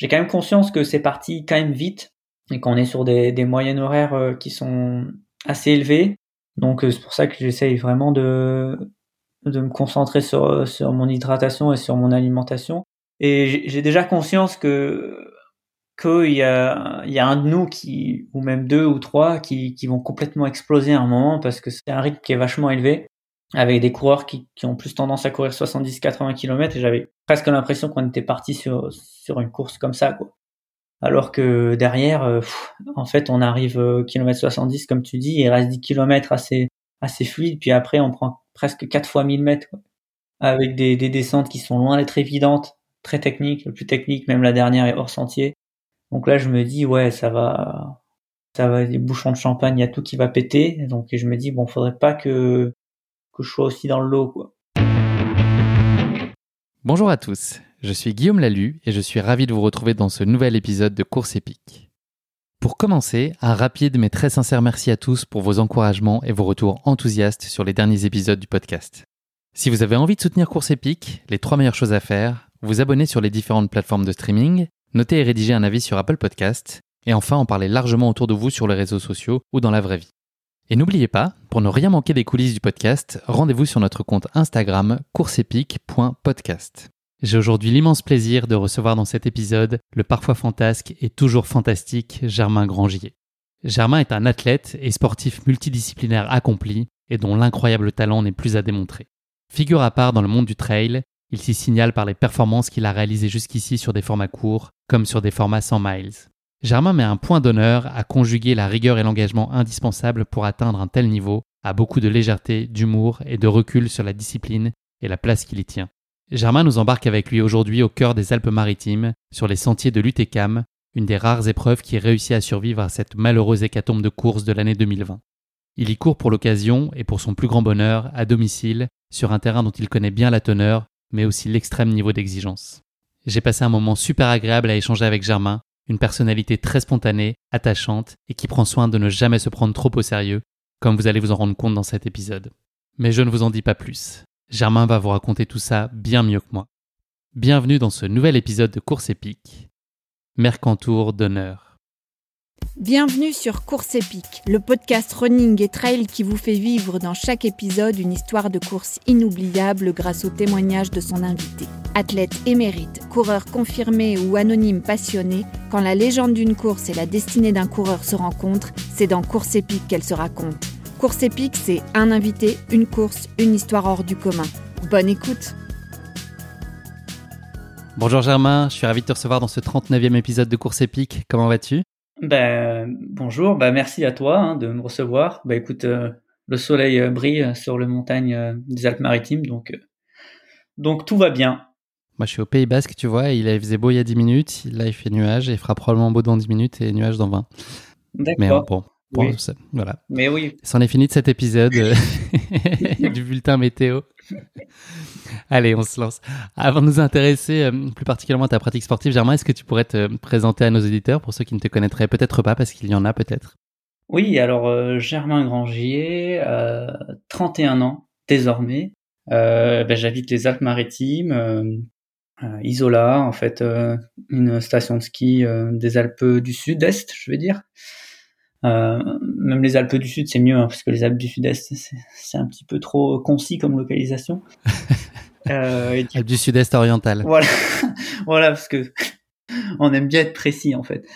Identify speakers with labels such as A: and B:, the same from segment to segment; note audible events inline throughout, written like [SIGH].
A: j'ai quand même conscience que c'est parti quand même vite et qu'on est sur des, moyennes horaires euh, qui sont assez élevées. Donc c'est pour ça que j'essaye vraiment de, de me concentrer sur, sur mon hydratation et sur mon alimentation. Et j'ai déjà conscience que qu'il y a, y a un de nous qui, ou même deux ou trois, qui, qui vont complètement exploser à un moment parce que c'est un rythme qui est vachement élevé avec des coureurs qui, qui ont plus tendance à courir 70-80 km et j'avais presque l'impression qu'on était parti sur, sur une course comme ça, quoi. Alors que derrière, euh, en fait, on arrive au kilomètre 70, comme tu dis, et il reste 10 km assez, assez fluide, puis après, on prend presque 4 fois 1000 mètres. Avec des, des descentes qui sont loin d'être évidentes, très techniques, le plus technique, même la dernière est hors sentier. Donc là, je me dis, ouais, ça va, ça va, des bouchons de champagne, il y a tout qui va péter. Donc je me dis, bon, faudrait pas que, je sois aussi dans le.
B: Bonjour à tous, je suis Guillaume Lalu et je suis ravi de vous retrouver dans ce nouvel épisode de Course épique. Pour commencer, un rapide mais très sincère merci à tous pour vos encouragements et vos retours enthousiastes sur les derniers épisodes du podcast. Si vous avez envie de soutenir Course épique, les trois meilleures choses à faire, vous abonner sur les différentes plateformes de streaming, noter et rédiger un avis sur Apple Podcast, et enfin en parler largement autour de vous sur les réseaux sociaux ou dans la vraie vie. Et n'oubliez pas, pour ne rien manquer des coulisses du podcast, rendez-vous sur notre compte Instagram courseepique.podcast. J'ai aujourd'hui l'immense plaisir de recevoir dans cet épisode le parfois fantasque et toujours fantastique Germain Grangier. Germain est un athlète et sportif multidisciplinaire accompli et dont l'incroyable talent n'est plus à démontrer. Figure à part dans le monde du trail, il s'y signale par les performances qu'il a réalisées jusqu'ici sur des formats courts, comme sur des formats 100 miles. Germain met un point d'honneur à conjuguer la rigueur et l'engagement indispensables pour atteindre un tel niveau, à beaucoup de légèreté, d'humour et de recul sur la discipline et la place qu'il y tient. Germain nous embarque avec lui aujourd'hui au cœur des Alpes-Maritimes, sur les sentiers de l'UTECAM, une des rares épreuves qui réussit à survivre à cette malheureuse hécatombe de course de l'année 2020. Il y court pour l'occasion et pour son plus grand bonheur, à domicile, sur un terrain dont il connaît bien la teneur, mais aussi l'extrême niveau d'exigence. J'ai passé un moment super agréable à échanger avec Germain, une personnalité très spontanée, attachante et qui prend soin de ne jamais se prendre trop au sérieux, comme vous allez vous en rendre compte dans cet épisode. Mais je ne vous en dis pas plus. Germain va vous raconter tout ça bien mieux que moi. Bienvenue dans ce nouvel épisode de Course épique. Mercantour d'honneur.
C: Bienvenue sur Course épique, le podcast running et trail qui vous fait vivre dans chaque épisode une histoire de course inoubliable grâce au témoignage de son invité. Athlète émérite, coureur confirmé ou anonyme passionné, quand la légende d'une course et la destinée d'un coureur se rencontrent, c'est dans Course épique qu'elle se raconte. Course épique, c'est un invité, une course, une histoire hors du commun. Bonne écoute
B: Bonjour Germain, je suis ravi de te recevoir dans ce 39e épisode de Course épique. Comment vas-tu?
A: Ben bonjour, ben merci à toi hein, de me recevoir. Ben écoute, euh, le soleil euh, brille sur les montagnes euh, des Alpes-Maritimes, donc donc tout va bien.
B: Moi, je suis au Pays Basque, tu vois, il faisait beau il y a 10 minutes, là il fait nuage, et il fera probablement beau dans 10 minutes et nuage dans 20.
A: D'accord.
B: Mais bon, voilà.
A: Mais oui.
B: C'en est fini de cet épisode [LAUGHS] [LAUGHS] du bulletin météo. [LAUGHS] Allez, on se lance. Avant de nous intéresser euh, plus particulièrement à ta pratique sportive, Germain, est-ce que tu pourrais te présenter à nos auditeurs pour ceux qui ne te connaîtraient peut-être pas, parce qu'il y en a peut-être?
A: Oui, alors euh, Germain Grangier, euh, 31 ans désormais. Euh, ben, J'habite les Alpes-Maritimes, euh, Isola, en fait, une station de ski des Alpes du Sud-Est, je veux dire. Même les Alpes du Sud, c'est mieux, hein, parce que les Alpes du Sud-Est, c'est un petit peu trop concis comme localisation. [LAUGHS]
B: Euh, du... du sud-est oriental.
A: Voilà, [LAUGHS] voilà, parce que [LAUGHS] on aime bien être précis en fait.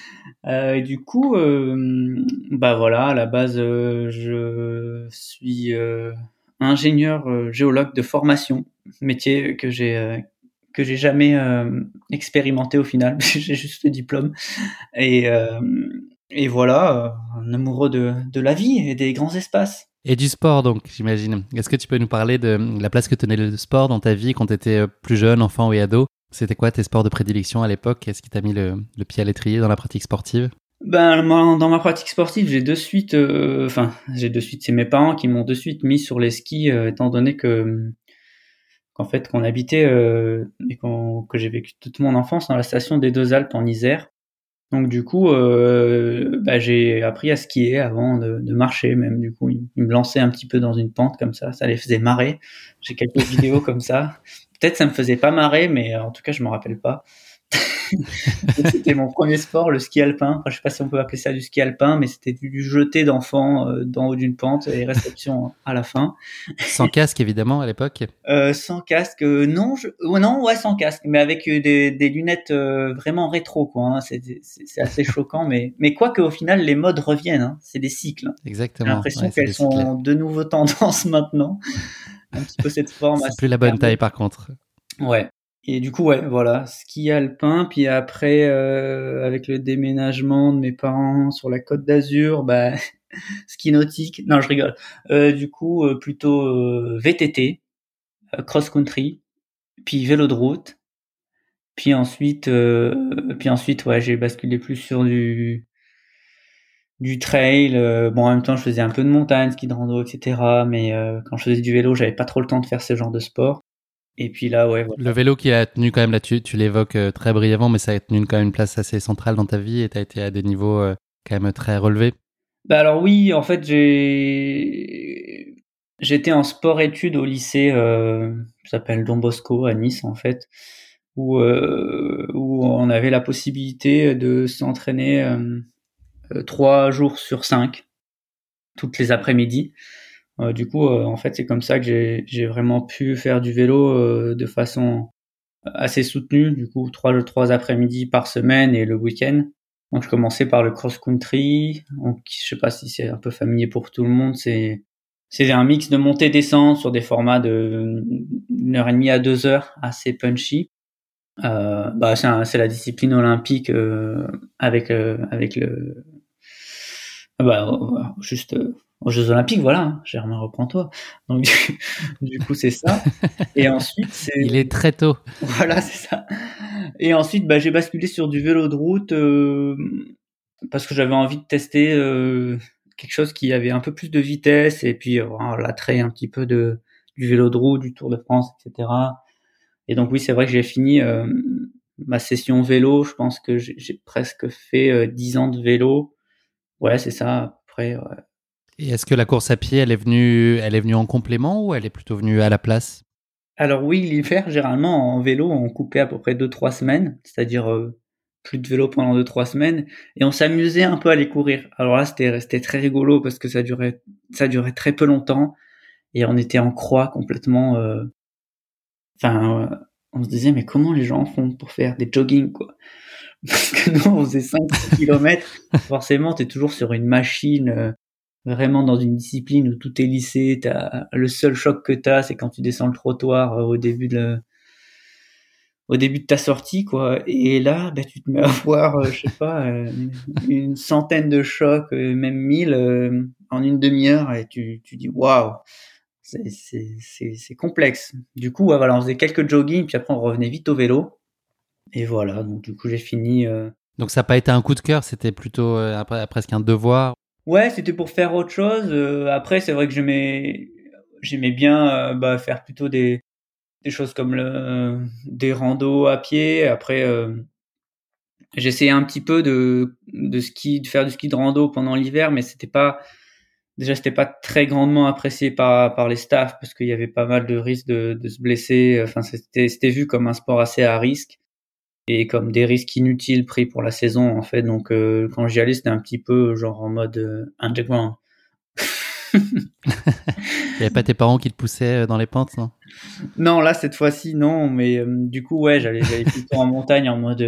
A: Euh, et du coup, euh, bah voilà, à la base, euh, je suis euh, ingénieur euh, géologue de formation, métier que j'ai que j'ai jamais expérimenté au final, j'ai juste le diplôme. Et et voilà, un amoureux de de la vie et des grands espaces.
B: Et du sport, donc, j'imagine. Est-ce que tu peux nous parler de la place que tenait le sport dans ta vie quand tu étais plus jeune, enfant ou ado? C'était quoi tes sports de prédilection à l'époque? Est-ce qui t'a mis le, le, pied à l'étrier dans la pratique sportive?
A: Ben, dans ma pratique sportive, j'ai de suite, euh, enfin, j'ai de suite, c'est mes parents qui m'ont de suite mis sur les skis, euh, étant donné que qu'en fait, qu'on habitait euh, et qu que j'ai vécu toute mon enfance dans la station des Deux Alpes en Isère. Donc du coup, euh, bah, j'ai appris à skier avant de, de, marcher même. Du coup, ils, me lançaient un petit peu dans une pente comme ça, ça les faisait marrer. J'ai quelques vidéos comme ça. [LAUGHS] peut-être ça me faisait pas marrer, mais en tout cas, je me rappelle pas. [LAUGHS] c'était mon premier sport, le ski alpin. Enfin, je sais pas si on peut appeler ça du ski alpin, mais c'était du jeté d'enfants euh, d'en haut d'une pente et réception à la fin.
B: Sans casque, évidemment, à l'époque. [LAUGHS]
A: Euh, sans casque, euh, non, je... non, ouais, sans casque, mais avec des, des lunettes vraiment rétro, quoi. Hein. C'est assez choquant, mais mais quoi qu'au final, les modes reviennent. Hein. C'est des cycles.
B: Exactement.
A: J'ai l'impression qu'elles sont de nouveau tendance [LAUGHS] maintenant. Un petit peu cette forme.
B: C'est plus la bonne taille, par contre.
A: Ouais, et du coup, ouais, voilà, ski alpin. Puis après, euh, avec le déménagement de mes parents sur la côte d'Azur, bah, [LAUGHS] ski nautique. Non, je rigole. Euh, du coup, euh, plutôt euh, VTT, euh, cross-country, puis vélo de route. Puis ensuite, puis ensuite, ouais, j'ai basculé plus sur du du trail. bon, en même temps, je faisais un peu de montagne, ski de rando, etc. Mais quand je faisais du vélo, j'avais pas trop le temps de faire ce genre de sport. Et puis là, ouais.
B: Le vélo qui a tenu quand même là, tu, tu l'évoques euh, très brièvement, mais ça a tenu quand même une place assez centrale dans ta vie et tu as été à des niveaux euh, quand même très relevés.
A: Bah alors oui, en fait, j'ai j'étais en sport-études au lycée, euh, s'appelle Don Bosco à Nice en fait, où euh, où on avait la possibilité de s'entraîner trois jours sur cinq, toutes les après-midi. Euh, du coup, euh, en fait, c'est comme ça que j'ai vraiment pu faire du vélo euh, de façon assez soutenue. Du coup, trois, trois après-midi par semaine et le week-end. Donc, je commençais par le cross-country. Donc, je sais pas si c'est un peu familier pour tout le monde. C'est c'est un mix de montée-descente sur des formats de une heure et demie à deux heures, assez punchy. Euh, bah, c'est la discipline olympique euh, avec avec le bah, juste aux Jeux Olympiques, voilà, hein, Germain, reprends-toi. Donc, du, [LAUGHS] coup, c'est ça. [LAUGHS] Et ensuite, c'est.
B: Il est très tôt.
A: Voilà, c'est ça. Et ensuite, bah, j'ai basculé sur du vélo de route euh, parce que j'avais envie de tester euh, quelque chose qui avait un peu plus de vitesse et puis euh, l'attrait un petit peu de du vélo de route, du Tour de France, etc. Et donc, oui, c'est vrai que j'ai fini euh, ma session vélo. Je pense que j'ai presque fait 10 ans de vélo. Ouais, c'est ça, à peu près. Ouais
B: et est-ce que la course à pied, elle est venue, elle est venue en complément ou elle est plutôt venue à la place?
A: Alors oui, l'hiver, généralement en vélo, on coupait à peu près 2-3 semaines, c'est-à-dire euh, plus de vélo pendant 2-3 semaines, et on s'amusait un peu à aller courir. Alors là, c'était resté très rigolo parce que ça durait, ça durait très peu longtemps et on était en croix complètement. Euh, enfin, euh, on se disait mais comment les gens font pour faire des jogging quoi? Parce que nous, on faisait 5 [LAUGHS] km. Forcément, t'es toujours sur une machine vraiment dans une discipline où tout est lissé, t'as, le seul choc que t'as, c'est quand tu descends le trottoir euh, au début de au début de ta sortie, quoi. Et là, bah, tu te mets à [LAUGHS] voir, euh, je sais pas, euh, une centaine de chocs, même mille, en une demi-heure, et tu, tu dis waouh, c'est, c'est, c'est, c'est complexe. Du coup, voilà, on faisait quelques jogging, puis après on revenait vite au vélo. Et voilà, donc du coup j'ai fini.
B: Donc ça n'a pas été un coup de cœur, c'était plutôt après, presque un devoir.
A: Ouais, c'était pour faire autre chose. Euh, après, c'est vrai que j'aimais, j'aimais bien euh, bah, faire plutôt des, choses comme des randos à pied. Après, euh, j'essayais un petit peu de, ski, de faire du ski de rando pendant l'hiver, mais c'était pas, déjà c'était pas très grandement apprécié par, par les staffs parce qu'il y avait pas mal de risques de, de se blesser. Enfin, c'était, c'était vu comme un sport assez à risque et comme des risques inutiles pris pour la saison en fait. Donc euh, quand j'y allais, c'était un petit peu genre en mode euh, underground. [LAUGHS]
B: Il n'y avait pas tes parents qui te poussaient euh, dans les pentes, non?
A: Non, là cette fois-ci non, mais du coup ouais, j'allais plutôt en montagne en mode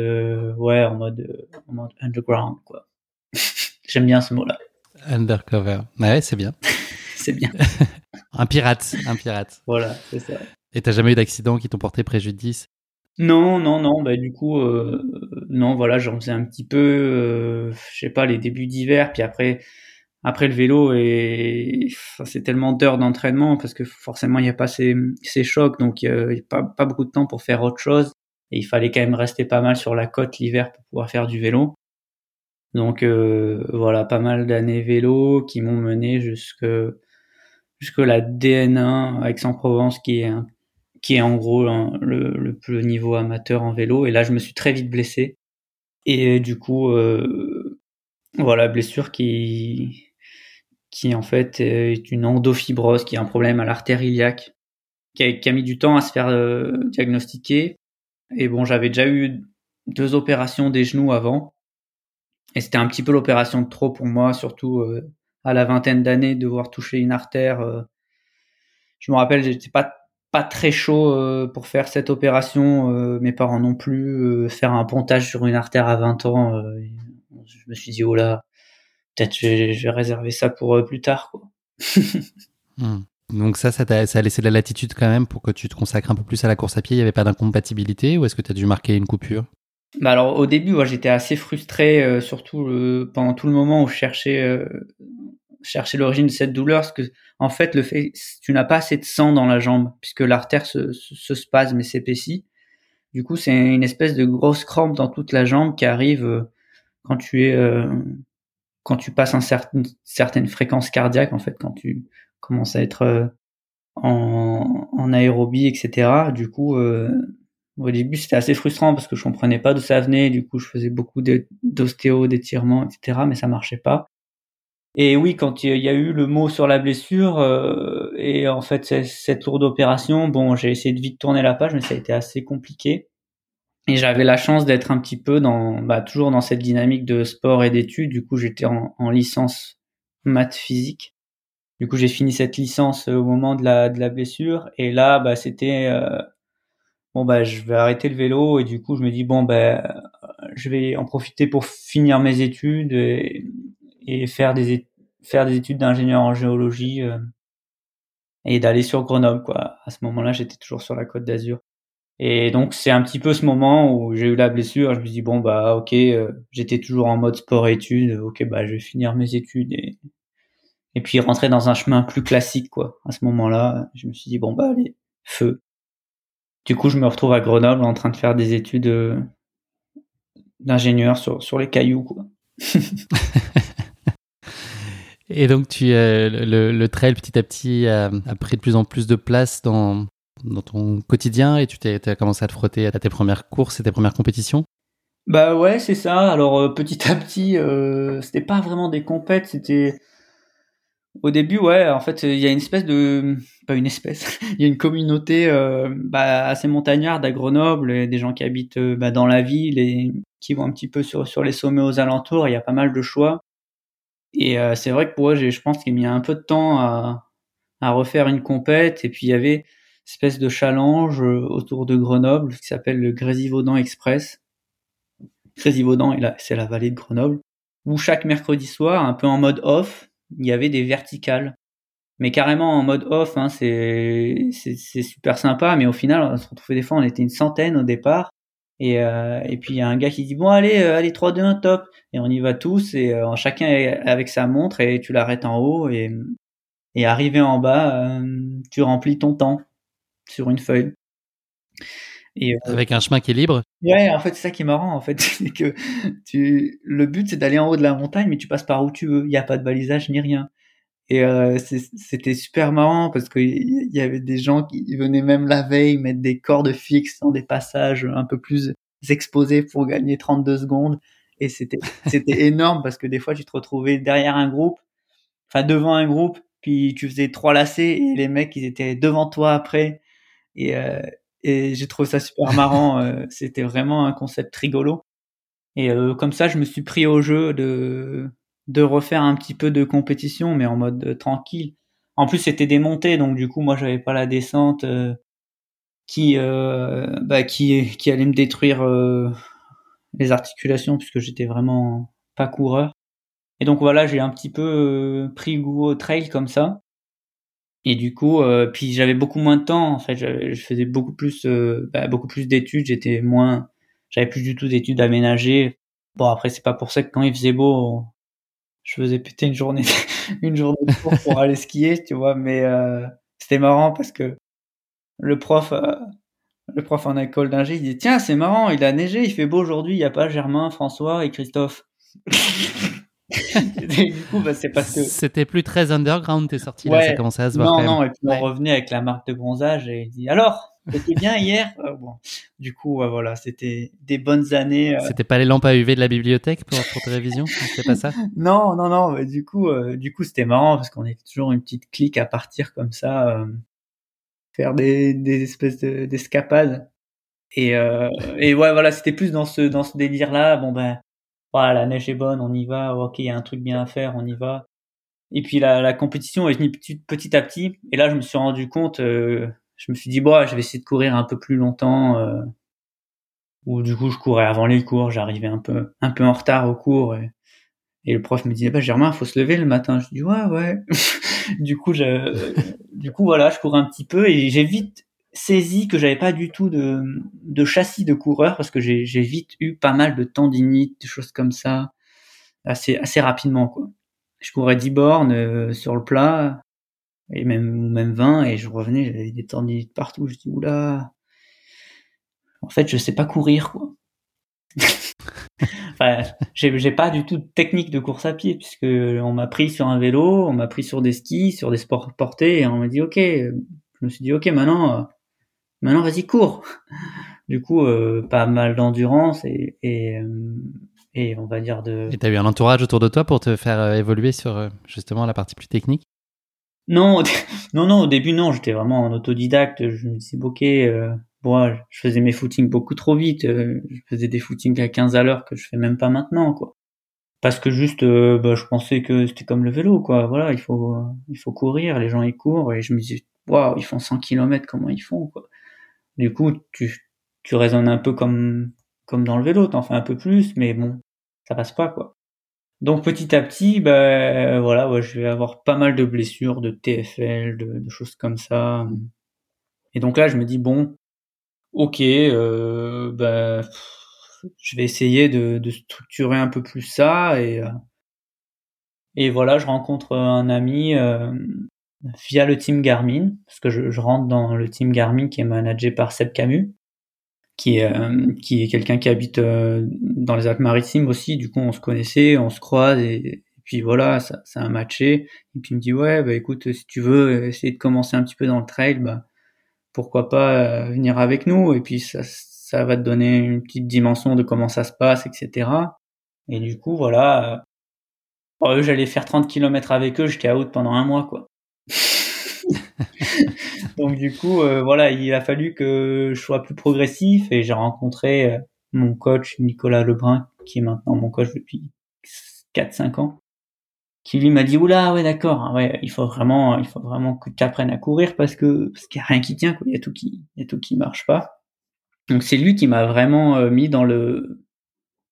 A: ouais, en mode en mode underground quoi. [LAUGHS] J'aime bien ce mot-là.
B: Undercover. Ouais, c'est bien. [LAUGHS]
A: c'est bien.
B: un pirate, un pirate.
A: Voilà, c'est ça.
B: Et t'as jamais eu d'accident qui t'ont porté préjudice?
A: Non, non, non. Bah du coup, euh, non, voilà, j'en faisais un petit peu, euh, je sais pas, les débuts d'hiver, puis après, après le vélo et c'est tellement d'heures d'entraînement parce que forcément il n'y a pas ces, ces chocs, donc il n'y a pas, pas beaucoup de temps pour faire autre chose. Et il fallait quand même rester pas mal sur la côte l'hiver pour pouvoir faire du vélo. Donc euh, voilà, pas mal d'années vélo qui m'ont mené jusque jusque la DN1 Aix-en-Provence qui est un qui est en gros le, le, niveau amateur en vélo. Et là, je me suis très vite blessé. Et du coup, euh, voilà, blessure qui, qui en fait est une endofibrose, qui est un problème à l'artère iliaque. qui a, mis du temps à se faire diagnostiquer. Et bon, j'avais déjà eu deux opérations des genoux avant. Et c'était un petit peu l'opération de trop pour moi, surtout à la vingtaine d'années, devoir toucher une artère. je me rappelle, j'étais pas pas très chaud euh, pour faire cette opération. Euh, mes parents non plus. Euh, faire un pontage sur une artère à 20 ans, je me suis dit, oh là, peut-être je, vais réserver ça pour plus tard. Quoi. [LAUGHS]
B: Hmm. Donc ça, ça, a, ça a laissé de la latitude quand même pour que tu te consacres un peu plus à la course à pied. Il n'y avait pas d'incompatibilité ou est-ce que tu as dû marquer une coupure?
A: Bah alors au début, moi, j'étais assez frustré, surtout pendant tout le moment où je cherchais, cherchais l'origine de cette douleur, parce que en fait, tu n'as pas assez de sang dans la jambe, puisque l'artère se, spasme et s'épaissit. Du coup, c'est une espèce de grosse crampe dans toute la jambe qui arrive euh, quand tu es, euh, quand tu passes un certain, certaine fréquence cardiaque, en fait, quand tu commences à être euh, en, en, aérobie, etc. Du coup, au début, c'était assez frustrant parce que je comprenais pas d'où ça venait. Du coup, je faisais beaucoup d'ostéo, d'étirements, etc. Mais ça marchait pas. Et oui, quand il y a eu le mot sur la blessure euh, et en fait cette lourde opération, bon, j'ai essayé de vite tourner la page, mais ça a été assez compliqué. Et j'avais la chance d'être un petit peu dans, bah, toujours dans cette dynamique de sport et d'études. Du coup, j'étais en, en, licence maths physique. Du coup, j'ai fini cette licence au moment de la, de la blessure. Et là, bah, c'était euh, bon, bah, je vais arrêter le vélo. Et du coup, je me dis bon, bah, je vais en profiter pour finir mes études et, et faire des faire des études d'ingénieur en géologie euh, et d'aller sur Grenoble quoi. À ce moment-là, j'étais toujours sur la Côte d'Azur. Et donc c'est un petit peu ce moment où j'ai eu la blessure, je me dis bon bah OK, euh, j'étais toujours en mode sport études, OK bah je vais finir mes études et et puis rentrer dans un chemin plus classique quoi. À ce moment-là, je me suis dit bon bah allez, feu. Du coup, je me retrouve à Grenoble en train de faire des études euh, d'ingénieur sur sur les cailloux quoi. [LAUGHS]
B: Et donc, tu, euh, le, le, trail, petit à petit, a, pris de plus en plus de place dans, dans ton quotidien et tu t'es, as commencé à te frotter à tes premières courses et tes premières compétitions?
A: Bah ouais, c'est ça. Alors, euh, petit à petit, euh, c'était pas vraiment des compètes, c'était. Au début, ouais, en fait, il y a une espèce de. Pas une espèce, [LAUGHS] il y a une communauté euh, bah, assez montagnarde à Grenoble, des gens qui habitent bah, dans la ville et qui vont un petit peu sur, sur les sommets aux alentours. Il y a pas mal de choix. Et euh, c'est vrai que pour eux, je pense qu'il mis un peu de temps à, à refaire une compète. Et puis il y avait une espèce de challenge euh, autour de Grenoble qui s'appelle le Grésivaudan Express. Grésivaudan, c'est la vallée de Grenoble, où chaque mercredi soir, un peu en mode off, il y avait des verticales. Mais carrément en mode off, hein, c'est super sympa. Mais au final, on se retrouvait des fois, on était une centaine au départ. Et, euh, et puis il y a un gars qui dit bon allez euh, allez 3 2 1 top et on y va tous et euh, chacun avec sa montre et tu l'arrêtes en haut et et arrivé en bas euh, tu remplis ton temps sur une feuille.
B: Et, avec un chemin qui est libre.
A: Ouais, en fait c'est ça qui est marrant en fait, [LAUGHS] c'est que tu le but c'est d'aller en haut de la montagne mais tu passes par où tu veux, il n'y a pas de balisage ni rien. Et euh, c'était super marrant parce qu'il y avait des gens qui venaient même la veille mettre des cordes fixes dans des passages un peu plus exposés pour gagner 32 secondes. Et c'était c'était [LAUGHS] énorme parce que des fois tu te retrouvais derrière un groupe, enfin devant un groupe, puis tu faisais trois lacets et les mecs ils étaient devant toi après. Et, euh, et j'ai trouvé ça super marrant. Euh, c'était vraiment un concept rigolo. Et euh, comme ça, je me suis pris au jeu de de refaire un petit peu de compétition, mais en mode euh, tranquille. En plus, c'était des montées, donc du coup, moi, j'avais pas la descente euh, qui, euh, bah, qui, qui allait me détruire les articulations, puisque j'étais vraiment pas coureur. Et donc voilà, j'ai un petit peu pris goût au trail comme ça. Et du coup, puis j'avais beaucoup moins de temps. En fait, je faisais beaucoup plus, bah, beaucoup plus d'études. J'étais moins, j'avais plus du tout d'études aménagées. Bon après, c'est pas pour ça que quand il faisait beau, je faisais péter une journée, [LAUGHS] une journée de cours pour aller skier, tu vois. Mais euh, c'était marrant parce que le prof, euh, le prof en école d'ingé, il dit tiens, c'est marrant, il a neigé, il fait beau aujourd'hui, il n'y a pas Germain, François et Christophe. [LAUGHS]
B: du coup, bah, c'est parce que c'était plus très underground, t'es sorti là, ça commençait à se voir.
A: Non, non, et puis on revenait avec la marque de bronzage et il dit alors, c'était bien [LAUGHS] hier? Euh, bon, du coup, voilà, c'était des bonnes années.
B: Euh. C'était pas les lampes à UV de la bibliothèque pour, pour ta révision, c'était pas ça? [LAUGHS]
A: Non, non, non. du coup, euh, du coup, c'était marrant parce qu'on était toujours une petite clique à partir comme ça. faire des, des espèces d'escapades. et, euh, et ouais, voilà, c'était plus dans ce, dans ce délire-là. Bon, ben, voilà, la neige est bonne, on y va. Ok, il y a un truc bien à faire, on y va. Et puis la, la compétition est venue petit, petit à petit. Et là, je me suis rendu compte, euh, je me suis dit, bon, je vais essayer de courir un peu plus longtemps. Euh, ou du coup, je courais avant les cours, j'arrivais un peu, un peu en retard au cours. Et, et le prof me disait, bah, Germain, faut se lever le matin. Je dis, ouais, ouais. [LAUGHS] du coup, je, du coup, voilà, je courais un petit peu et j'ai vite saisi que j'avais pas du tout de, de châssis de coureur parce que j'ai vite eu pas mal de tendinites, des choses comme ça, assez, assez rapidement, quoi. Je courais 10 bornes euh, sur le plat, et même, même 20, et je revenais, j'avais des tendinites partout. Je dis, oula, en fait, je sais pas courir, quoi. [LAUGHS] enfin, j'ai pas du tout de technique de course à pied puisque on m'a pris sur un vélo, on m'a pris sur des skis, sur des sports portés et on m'a dit ok. Je me suis dit ok maintenant, maintenant vas-y cours. Du coup, euh, pas mal d'endurance et, et, euh, et on va dire de.
B: Et t'as eu un entourage autour de toi pour te faire évoluer sur justement la partie plus technique?
A: Non, [LAUGHS] non, non. Au début non, j'étais vraiment en autodidacte. Je me suis ok je faisais mes footings beaucoup trop vite. Euh, je faisais des footings à 15 à l'heure que je fais même pas maintenant, quoi. Parce que juste, euh, bah, je pensais que c'était comme le vélo, quoi. Voilà, il faut, il faut courir, les gens ils courent, et je me disais, waouh, ils font 100 km, comment ils font, quoi. Du coup, tu, tu raisonnes un peu comme, comme dans le vélo, t'en fais un peu plus, mais bon, ça passe pas, quoi. Donc petit à petit, ben voilà, je vais avoir pas mal de blessures, de TFL, de, de choses comme ça. Et donc là, je me dis bon, ok, euh, bah, je vais essayer de, de, structurer un peu plus ça et euh, et voilà, je rencontre un ami euh, via le team Garmin parce que je, rentre dans le team Garmin qui est managé par Seb Camus, qui est euh, quelqu'un qui habite euh, dans les Alpes-Maritimes aussi. Du coup, on se connaissait, on se croise et, puis voilà, ça, ça a matché. Et puis il me dit ouais, bah écoute, si tu veux essayer de commencer un petit peu dans le trail, bah pourquoi pas euh, venir avec nous et puis ça, va te donner une petite dimension de comment ça se passe, etc. Et du coup, voilà, euh, j'allais faire 30 km avec eux, j'étais out pendant un mois, quoi. [LAUGHS] Donc du coup, euh, voilà, il a fallu que je sois plus progressif et j'ai rencontré mon coach Nicolas Lebrun, qui est maintenant mon coach depuis 4-5 ans qui lui m'a dit oula ouais d'accord hein, ouais il faut vraiment il faut vraiment que tu apprennes à courir parce que parce qu'il y a rien qui tient quoi. Il y a tout qui il y a tout qui marche pas. Donc c'est lui qui m'a vraiment euh, mis dans le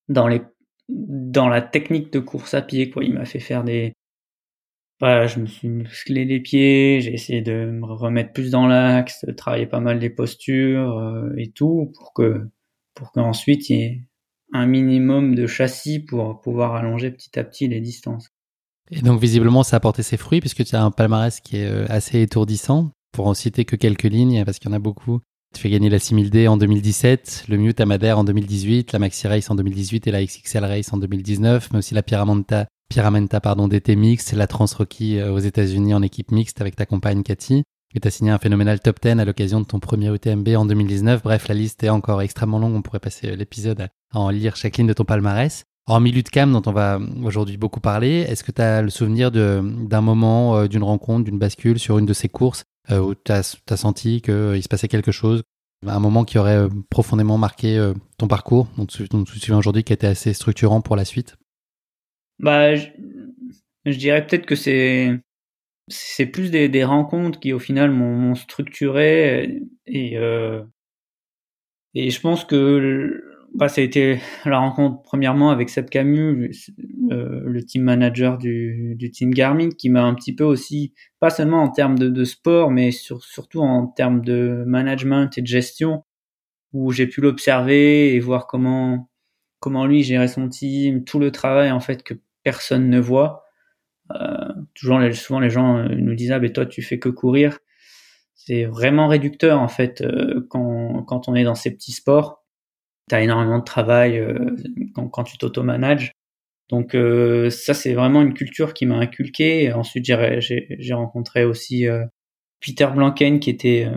A: dans les dans la technique de course à pied quoi. Il m'a fait faire des voilà, je me suis musclé les pieds, j'ai essayé de me remettre plus dans l'axe, de travailler pas mal les postures euh, et tout pour que pour qu'ensuite il y ait un minimum de châssis pour pouvoir allonger petit à petit les distances.
B: Et donc visiblement, ça a porté ses fruits puisque tu as un palmarès qui est euh, assez étourdissant. Pour en citer que quelques lignes, parce qu'il y en a beaucoup. Tu fais gagner la 6000D en 2017, le Mute Amadère en 2018, la Maxi Race en 2018 et la XXL Race en 2019, mais aussi la Pyramenta, pardon, DT mixte, la Transrocky euh, aux États-Unis en équipe mixte avec ta compagne Cathy. Et tu as signé un phénoménal top 10 à l'occasion de ton premier UTMB en 2019. Bref, la liste est encore extrêmement longue. On pourrait passer l'épisode à en lire chaque ligne de ton palmarès. Hormis l'UTCAM dont on va aujourd'hui beaucoup parler, est-ce que tu as le souvenir d'un moment, euh, d'une rencontre, d'une bascule sur une de ces courses euh, où tu as, senti qu'il se passait quelque chose, un moment qui aurait euh, profondément marqué ton parcours, dont tu, te souviens aujourd'hui, qui a été assez structurant pour la suite?
A: Bah, je, dirais peut-être que c'est c'est plus des, des, rencontres qui au final m'ont structuré et et je pense que bah, ça a été la rencontre premièrement avec Seb Camus, le, le team manager du, team Garmin, qui m'a un petit peu aussi, pas seulement en termes de, sport, mais sur, surtout en termes de management et de gestion, où j'ai pu l'observer et voir comment comment lui gérait son team, tout le travail en fait que personne ne voit. Euh, toujours, souvent les gens euh, nous disent ah ben toi tu fais que courir. C'est vraiment réducteur en fait euh, quand quand on est dans ces petits sports tu as énormément de travail euh, quand, quand, tu t'auto-manages. Donc euh, ça, c'est vraiment une culture qui m'a inculqué. ensuite, j'ai rencontré aussi euh, Peter Blanken, qui était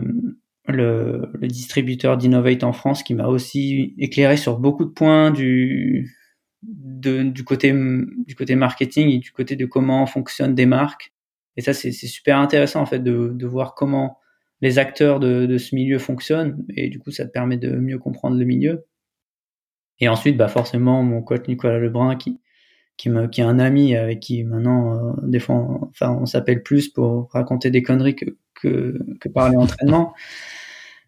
A: le, le, distributeur d'Innovate en France, qui m'a aussi éclairé sur beaucoup de points du, de, du, côté, du côté marketing et du côté de comment fonctionnent des marques. Et ça, c'est super intéressant en fait de, de voir comment les acteurs de, de, ce milieu fonctionnent et du coup ça te permet de mieux comprendre le milieu. Et ensuite, bah forcément, mon coach Nicolas Lebrun qui qui me qui est un ami avec qui maintenant euh, des fois on, enfin on s'appelle plus pour raconter des conneries que que, que parler entraînement.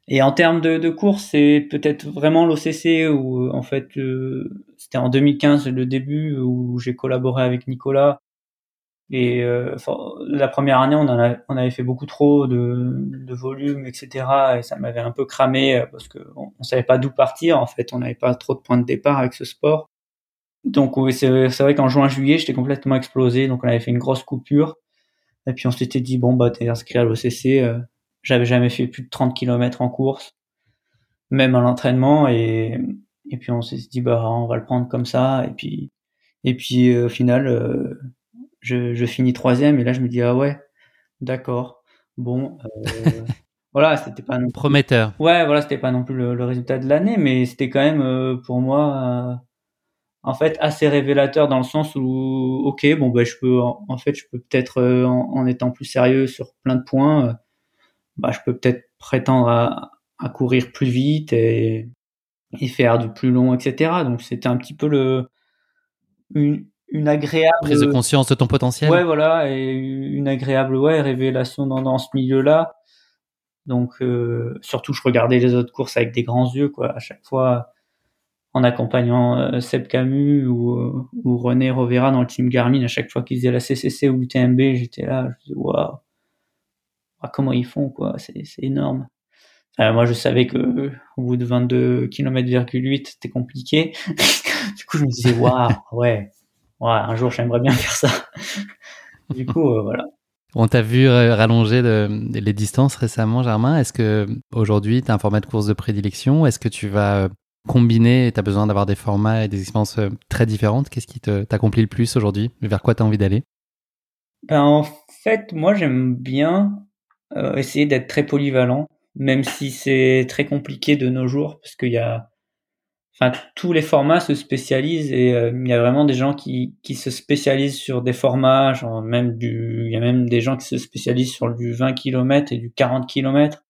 A: Et en termes de, de course, c'est peut-être vraiment l'OCC où en fait euh, c'était en 2015 le début où j'ai collaboré avec Nicolas et euh, la première année, on, en on avait fait beaucoup trop de, de volume, etc. Et ça m'avait un peu cramé euh, parce que on, savait pas d'où partir. En fait, on n'avait pas trop de points de départ avec ce sport. Donc oui, c'est vrai qu'en juin-juillet, j'étais complètement explosé. Donc on avait fait une grosse coupure. Et puis on s'était dit bon bah t'es inscrit à l'OCC. Euh, J'avais jamais fait plus de 30 km en course, même à l'entraînement. Et et puis on s'est dit bah on va le prendre comme ça. Et puis et puis euh, au final euh, je, je, finis troisième et là je me dis ah ouais, d'accord, bon, euh, [LAUGHS] voilà, c'était pas non
B: prometteur.
A: Ouais, voilà, c'était pas non plus le, résultat de l'année, mais c'était quand même euh, pour moi euh, en fait assez révélateur dans le sens où ok, bon ben je peux en, fait je peux peut-être en, en, étant plus sérieux sur plein de points, bah je peux peut-être prétendre à, à courir plus vite et, et faire du plus long, etc. Donc c'était un petit peu le une, une agréable
B: prise de conscience de ton potentiel.
A: Ouais, voilà, et une agréable ouais révélation dans, dans ce milieu-là. Donc euh, surtout, je regardais les autres courses avec des grands yeux, quoi. À chaque fois, en accompagnant euh, Seb Camus ou, euh, ou René Rovera dans le team Garmin, à chaque fois qu'ils faisaient la CCC ou l'UTMB, j'étais là, je disais waouh, comment ils font, quoi. C'est énorme. moi, je savais que au bout de 22 km,8, c'était compliqué. [LAUGHS] du coup, je me disais waouh, ouais ouais, un jour j'aimerais bien [LAUGHS] faire ça. du coup, euh, voilà.
B: On t'a vu rallonger les distances récemment, Germain. Est-ce que aujourd'hui tu as un format de course de prédilection? Est-ce que tu vas euh, combiner tu as besoin d'avoir des formats et des expériences euh, très différentes? Qu'est-ce qui t'accomplit le plus aujourd'hui? Vers quoi tu as envie d'aller?
A: Ben, En fait, moi j'aime bien essayer d'être très polyvalent, même si c'est très compliqué de nos jours, parce qu'il y a enfin tous les formats se spécialisent et euh, il y a vraiment des gens qui, qui se spécialisent sur des formats, genre même du, il y a même des gens qui se spécialisent sur du 20 km et du 40 km.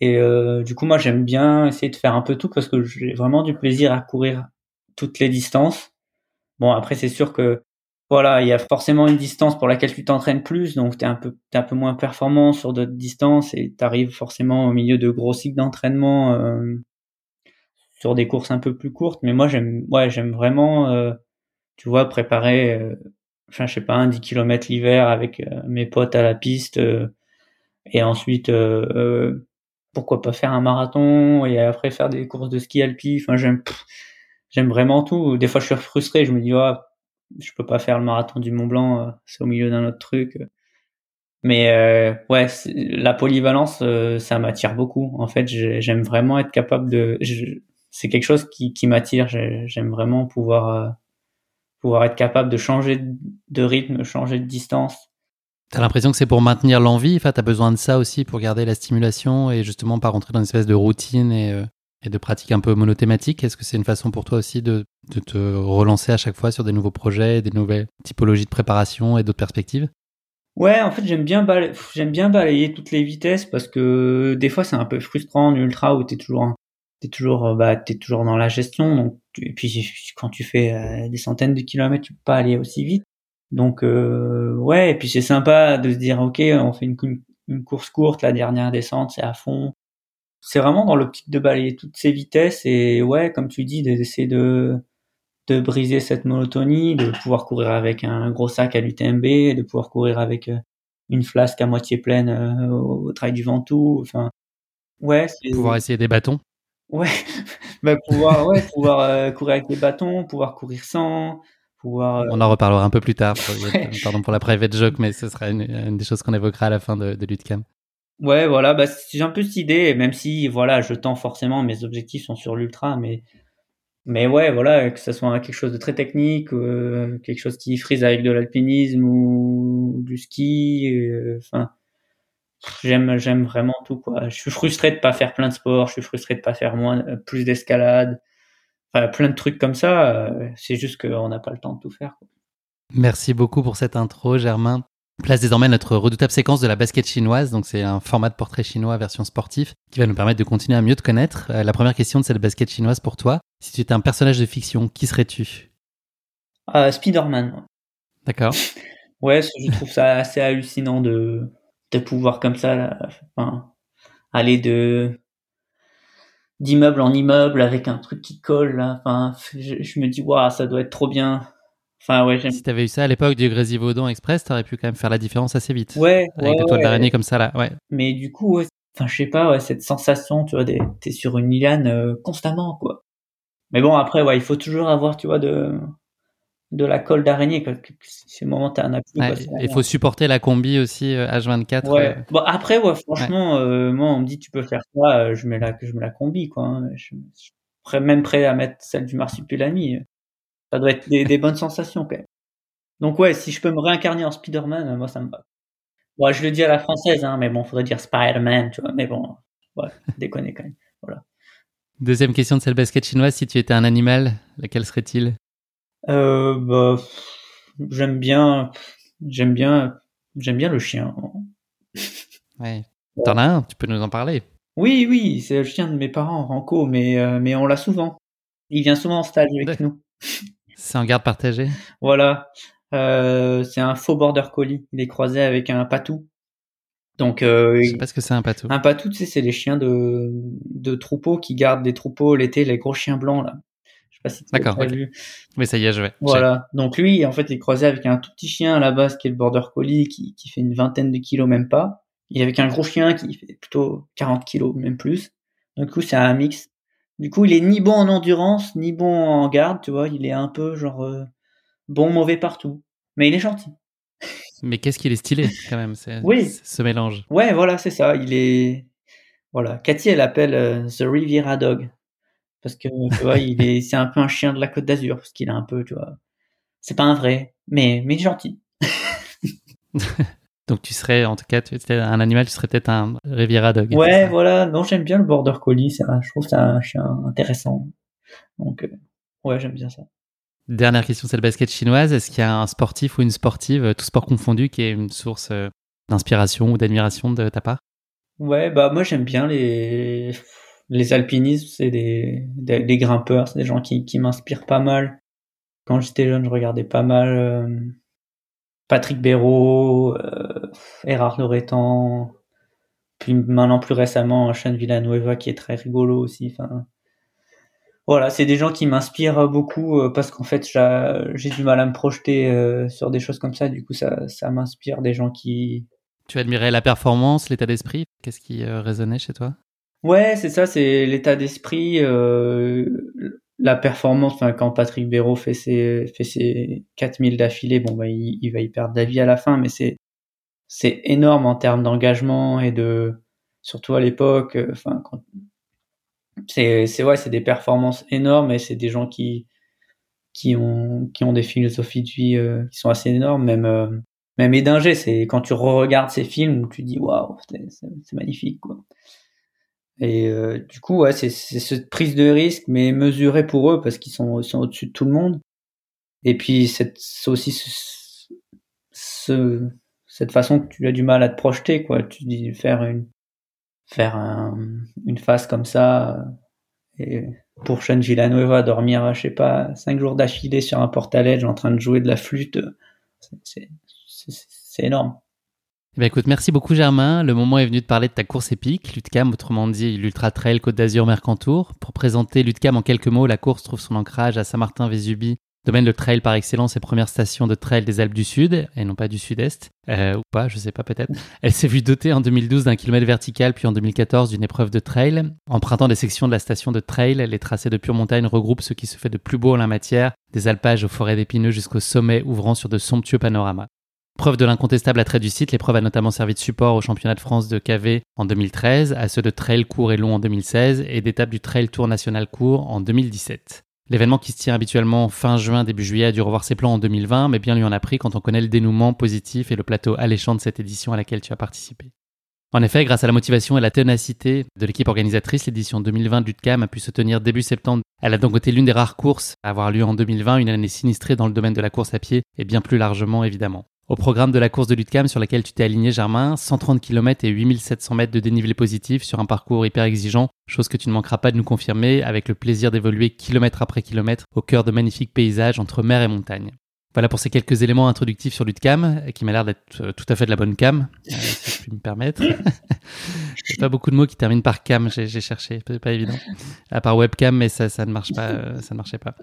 A: Et euh, du coup, moi, j'aime bien essayer de faire un peu tout parce que j'ai vraiment du plaisir à courir toutes les distances. Bon, après, c'est sûr que voilà, il y a forcément une distance pour laquelle tu t'entraînes plus, donc t'es un peu, t'es un peu moins performant sur d'autres distances et t'arrives forcément au milieu de gros cycles d'entraînement. Euh, sur des courses un peu plus courtes. Mais moi, j'aime, ouais, j'aime vraiment, euh, tu vois, préparer, euh, enfin, je sais pas, un 10 km l'hiver avec euh, mes potes à la piste, et ensuite, pourquoi pas faire un marathon et après faire des courses de ski alpi. Enfin, j'aime, j'aime vraiment tout. Des fois, je suis frustré. Je me dis, oh, je peux pas faire le marathon du Mont Blanc, c'est au milieu d'un autre truc. Mais euh, ouais, la polyvalence, ça m'attire beaucoup. En fait, j'aime vraiment être capable de c'est quelque chose qui, qui m'attire. J'aime vraiment pouvoir, euh, pouvoir être capable de changer de rythme, changer de distance.
B: T'as l'impression que c'est pour maintenir l'envie, enfin, t'as besoin de ça aussi pour garder la stimulation et justement pas rentrer dans une espèce de routine et, euh, et de pratique un peu monothématique? Est-ce que c'est une façon pour toi aussi de, de, te relancer à chaque fois sur des nouveaux projets, des nouvelles typologies de préparation et d'autres perspectives?
A: Ouais, en fait, j'aime bien, balayer, j'aime bien balayer toutes les vitesses parce que des fois, c'est un peu frustrant en ultra où t'es toujours t'es toujours euh, bah t'es toujours dans la gestion donc et puis quand tu fais euh, des centaines de kilomètres tu peux pas aller aussi vite. Donc euh, ouais et puis c'est sympa de se dire ok on fait une, course courte la dernière descente c'est à fond. C'est vraiment dans l'optique de balayer toutes ces vitesses et ouais comme tu dis d'essayer de de briser cette monotonie de pouvoir courir avec un gros sac à l'UTMB de pouvoir courir avec une flasque à moitié pleine au, au trail du Ventoux enfin ouais
B: pouvoir essayer des bâtons
A: Ouais, [LAUGHS] bah pouvoir, ouais, pouvoir euh, courir avec des bâtons, pouvoir courir sans, pouvoir.
B: Euh, On en reparlera un peu plus tard. [LAUGHS] Pardon pour la private joke, mais ce sera une, des choses qu'on évoquera à la fin de, de l'UTCAM.
A: Ouais, voilà, bah c'est un peu cette idée, même si voilà, je tends forcément, mes objectifs sont sur l'ultra, mais mais ouais, voilà, que ce soit quelque chose de très technique, euh, quelque chose qui frise avec de l'alpinisme ou du ski, enfin j'aime j'aime vraiment tout quoi. Je suis frustré de pas faire plein de sports, je suis frustré de pas faire moins euh, plus d'escalade, enfin plein de trucs comme ça. Euh, c'est juste qu'on n'a pas le temps de tout faire. Quoi.
B: Merci beaucoup pour cette intro, Germain. place désormais notre redoutable séquence de la basket chinoise. Donc, c'est un format de portrait chinois version sportif qui va nous permettre de continuer à mieux te connaître. Euh, la première question de cette basket chinoise pour toi. Si tu étais un personnage de fiction, qui serais-tu?
A: Euh, Spider-Man.
B: D'accord. [LAUGHS]
A: ouais, je trouve ça assez hallucinant de, de pouvoir comme ça, là, enfin, aller de d'immeuble en immeuble avec un truc qui colle. Là. Enfin, je, je me dis, waouh, ça doit être trop bien. Enfin, ouais,
B: si t'avais eu ça à l'époque du Grésivaudan Express, t'aurais pu quand même faire la différence assez vite.
A: Ouais,
B: avec
A: ouais,
B: la toile
A: ouais.
B: d'araignée comme ça là, ouais.
A: Mais du coup, ouais, enfin, je sais pas, ouais, cette sensation, tu vois, t'es sur une liane euh, constamment, quoi. Mais bon, après, ouais, il faut toujours avoir, tu vois, de de la colle d'araignée, Si le moment t'as un appui,
B: Ouais,
A: c'est
B: Il faut supporter la combi aussi euh, H24.
A: Ouais.
B: euh,
A: Bon après ouais franchement euh, moi on me dit tu peux faire ça euh, je mets la je mets la combi quoi hein. je, suis prêt- même prêt à mettre celle du marsupilami ça doit être des, des bonnes sensations quand même. Donc ouais si je peux me réincarner en Spider-Man euh, moi ça me va. Bon je le dis à la française hein mais bon faudrait dire Spider-Man tu vois mais bon ouais déconner quand même.
B: Deuxième question de cette basket chinoise, si tu étais un animal, lequel serait-il?
A: Euh, bah j'aime bien j'aime bien j'aime bien le chien
B: Ouais. T'en as un, tu peux nous en parler.
A: oui oui c'est le chien de mes parents Ranco mais euh, mais on l'a souvent il vient souvent en stage avec nous
B: C'est en garde partagée
A: Voilà, euh, c'est un faux border collie. Il est croisé avec un patou. Donc euh,
B: Je sais pas ce que c'est un patou.
A: un patou, tu sais, c'est les chiens de de troupeaux qui gardent des troupeaux l'été, les gros chiens blancs là. Sais pas si tu
B: D'accord,
A: as
B: ok.
A: vu.
B: Oui, ça y est, je vais.
A: Voilà. Donc lui, en fait, il est croisé avec un tout petit chien à la base qui est le border collie, qui qui fait une vingtaine de kilos même pas, et avec un gros chien qui fait plutôt 40 kilos même plus. Donc du coup, c'est un mix. Du coup, il est ni bon en endurance, ni bon en garde, tu vois. Il est un peu genre euh, bon mauvais partout, mais il est gentil.
B: Mais qu'est-ce qu'il est stylé quand même,
A: Oui.
B: ce mélange.
A: Ouais, voilà, c'est ça. Il est voilà. Cathy, elle appelle euh, The Riviera Dog parce que tu vois, il est, c'est un peu un chien de la Côte d'Azur parce qu'il est un peu, tu vois. C'est pas un vrai, mais mais gentil. [LAUGHS]
B: Donc tu serais, en tout cas, tu étais un animal, tu serais peut-être un Riviera Dog. c'est
A: Ouais,
B: ça?
A: voilà. Non, j'aime bien le Border Collie. C'est un- je trouve que c'est un chien intéressant. Donc euh, ouais, j'aime bien ça.
B: Dernière question de cette basket chinoise, est-ce qu'il y a un sportif ou une sportive, euh, tout sport confondu, qui est une source euh, d'inspiration ou d'admiration de ta part?
A: Ouais, bah moi j'aime bien les les alpinistes, c'est des, des grimpeurs, c'est des gens qui qui m'inspirent pas mal. Quand j'étais jeune, je regardais pas mal euh, Patrick Béraud, euh, Erard Loretan, puis maintenant plus récemment Sean Villanueva qui est très rigolo aussi. Voilà, c'est des gens qui m'inspirent beaucoup euh, parce qu'en fait j'a- j'ai du mal à me projeter euh, sur des choses comme ça. Du coup, ça ça m'inspire des gens qui
B: Tu admirais la performance, l'état d'esprit? Qu'est-ce qui résonnait chez toi?
A: Ouais, c'est ça, c'est l'état d'esprit, euh, la performance. Enfin, quand Patrick Béraud fait ses fait ses 4000 d'affilée, bon bah il, va y perdre la vie à la fin, mais c'est c'est énorme en termes d'engagement et de surtout à l'époque. euh, Enfin, c'est c'est ouais, c'est des performances énormes et c'est des gens qui qui ont qui ont des philosophies de vie euh, qui sont assez énormes. Même euh, même Edinger, c'est quand tu re-regardes ces films, tu dis waouh, c'est- c'est magnifique quoi. Et euh, du coup, ouais, c'est cette prise de risque, mais mesurée pour eux parce qu'ils sont, sont au-dessus de tout le monde. Et puis c'est aussi ce, ce- cette façon que tu as du mal à te projeter, quoi. Tu dis faire une faire un- une phase comme ça euh, et pour Sean Villanueva dormir, je sais pas, cinq jours d'affilée sur un portaledge en train de jouer de la flûte, c'est énorme.
B: Eh bien, écoute, merci beaucoup Germain. Le moment est venu de parler de ta course épique, l'UTCAM, autrement dit l'Ultra Trail Côte d'Azur Mercantour. Pour présenter l'UTCAM en quelques mots, la course trouve son ancrage à Saint-Martin-Vésubie, domaine de trail par excellence et première station de trail des Alpes du Sud, et non pas du Sud-Est, euh, ou pas, je sais pas peut-être. Elle s'est vue dotée en 2012 d'un kilomètre vertical, puis en 2014 d'une épreuve de trail. Empruntant des sections de la station de trail, les tracés de pure montagne regroupent ce qui se fait de plus beau en la matière, des alpages aux forêts d'épineux jusqu'au sommet ouvrant sur de somptueux panoramas. Preuve de l'incontestable attrait du site, l'épreuve a notamment servi de support au championnat de France de KV en 2013, à ceux de trail court et long en 2016 et d'étape du trail tour national court en 2017. L'événement qui se tient habituellement fin juin, début juillet a dû revoir ses plans en 2020, mais bien lui en a pris quand on connaît le dénouement positif et le plateau alléchant de cette édition à laquelle tu as participé. En effet, grâce à la motivation et la ténacité de l'équipe organisatrice, l'édition 2020 d'UTCAM a pu se tenir début septembre. Elle a donc été l'une des rares courses à avoir lieu en 2020, une année sinistrée dans le domaine de la course à pied et bien plus largement évidemment. Au programme de la course de l'UTCAM sur laquelle tu t'es aligné, Germain, 130 km et 8700 mètres de dénivelé positif sur un parcours hyper exigeant, chose que tu ne manqueras pas de nous confirmer, avec le plaisir d'évoluer kilomètre après kilomètre au cœur de magnifiques paysages entre mer et montagne. Voilà pour ces quelques éléments introductifs sur l'UTCAM, qui m'a l'air d'être euh, tout à fait de la bonne cam, euh, [LAUGHS] si je puis me permettre. [LAUGHS] Il pas beaucoup de mots qui terminent par cam, j'ai cherché, c'est pas évident. À part webcam, mais ça, ça ne marche pas, euh, ça ne marchait pas.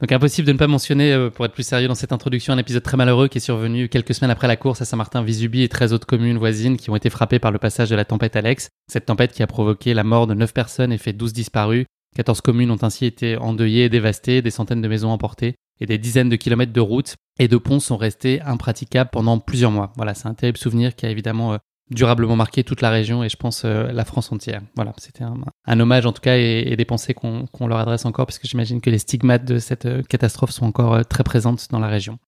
B: Donc impossible de ne pas mentionner, pour être plus sérieux dans cette introduction, un épisode très malheureux qui est survenu quelques semaines après la course à Saint-Martin-Visubi et 13 autres communes voisines qui ont été frappées par le passage de la tempête Alex. Cette tempête qui a provoqué la mort de 9 personnes et fait 12 disparus. 14 communes ont ainsi été endeuillées et dévastées, des centaines de maisons emportées et des dizaines de kilomètres de routes et de ponts sont restés impraticables pendant plusieurs mois. Voilà, c'est un terrible souvenir qui a évidemment euh, durablement marqué toute la région et je pense euh, la France entière. Voilà, c'était un, hommage en tout cas et, des pensées qu'on leur adresse encore parce que j'imagine que les stigmates de cette euh, catastrophe sont encore très présentes dans la région.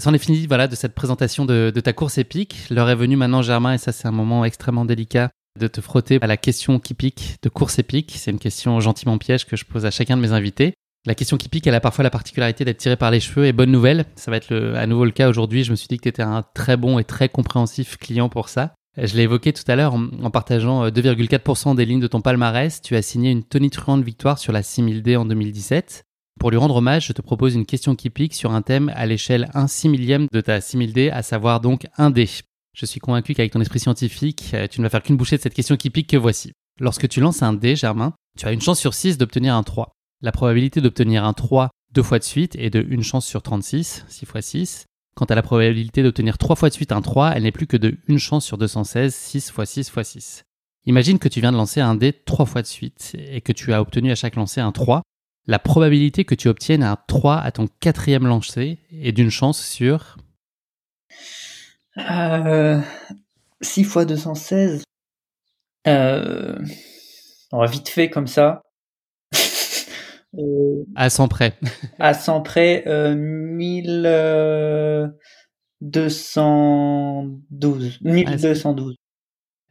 B: C'en est fini voilà, de cette présentation de, de ta course épique. L'heure est venue maintenant, Germain, et ça c'est un moment extrêmement délicat de te frotter à la question qui pique de course épique. C'est une question gentiment piège que je pose à chacun de mes invités. La question qui pique, elle a parfois la particularité d'être tirée par les cheveux. Et bonne nouvelle, ça va être à nouveau le cas aujourd'hui. Je me suis dit que tu étais un très bon et très compréhensif client pour ça. Je l'ai évoqué tout à l'heure en, partageant 2,4% euh, des lignes de ton palmarès. Tu as signé une tonitruante victoire sur la 6000D en 2017. Pour lui rendre hommage, je te propose une question qui pique sur un thème à l'échelle 1 6 millième de ta 6000D, à savoir donc 1 D. Je suis convaincu qu'avec ton esprit scientifique, euh, tu ne vas faire qu'une bouchée de cette question qui pique que voici. Lorsque tu lances un D, Germain, tu as une chance sur 6 d'obtenir un 3. La probabilité d'obtenir un 3 deux fois de suite est de 1 chance sur 36, 6 fois 6. Quant à la probabilité d'obtenir 3 fois de suite un 3, elle n'est plus que de 1 chance sur 216, 6 fois 6 fois 6. Imagine que tu viens de lancer un dé 3 fois de suite et que tu as obtenu à chaque lancer un 3. La probabilité que tu obtiennes un 3 à ton quatrième lancer est d'une chance sur...
A: Euh, 6 fois 216. Euh, on va vite fait comme ça.
B: Euh, à 100 près.
A: à 100 près, euh, 1212. 1212.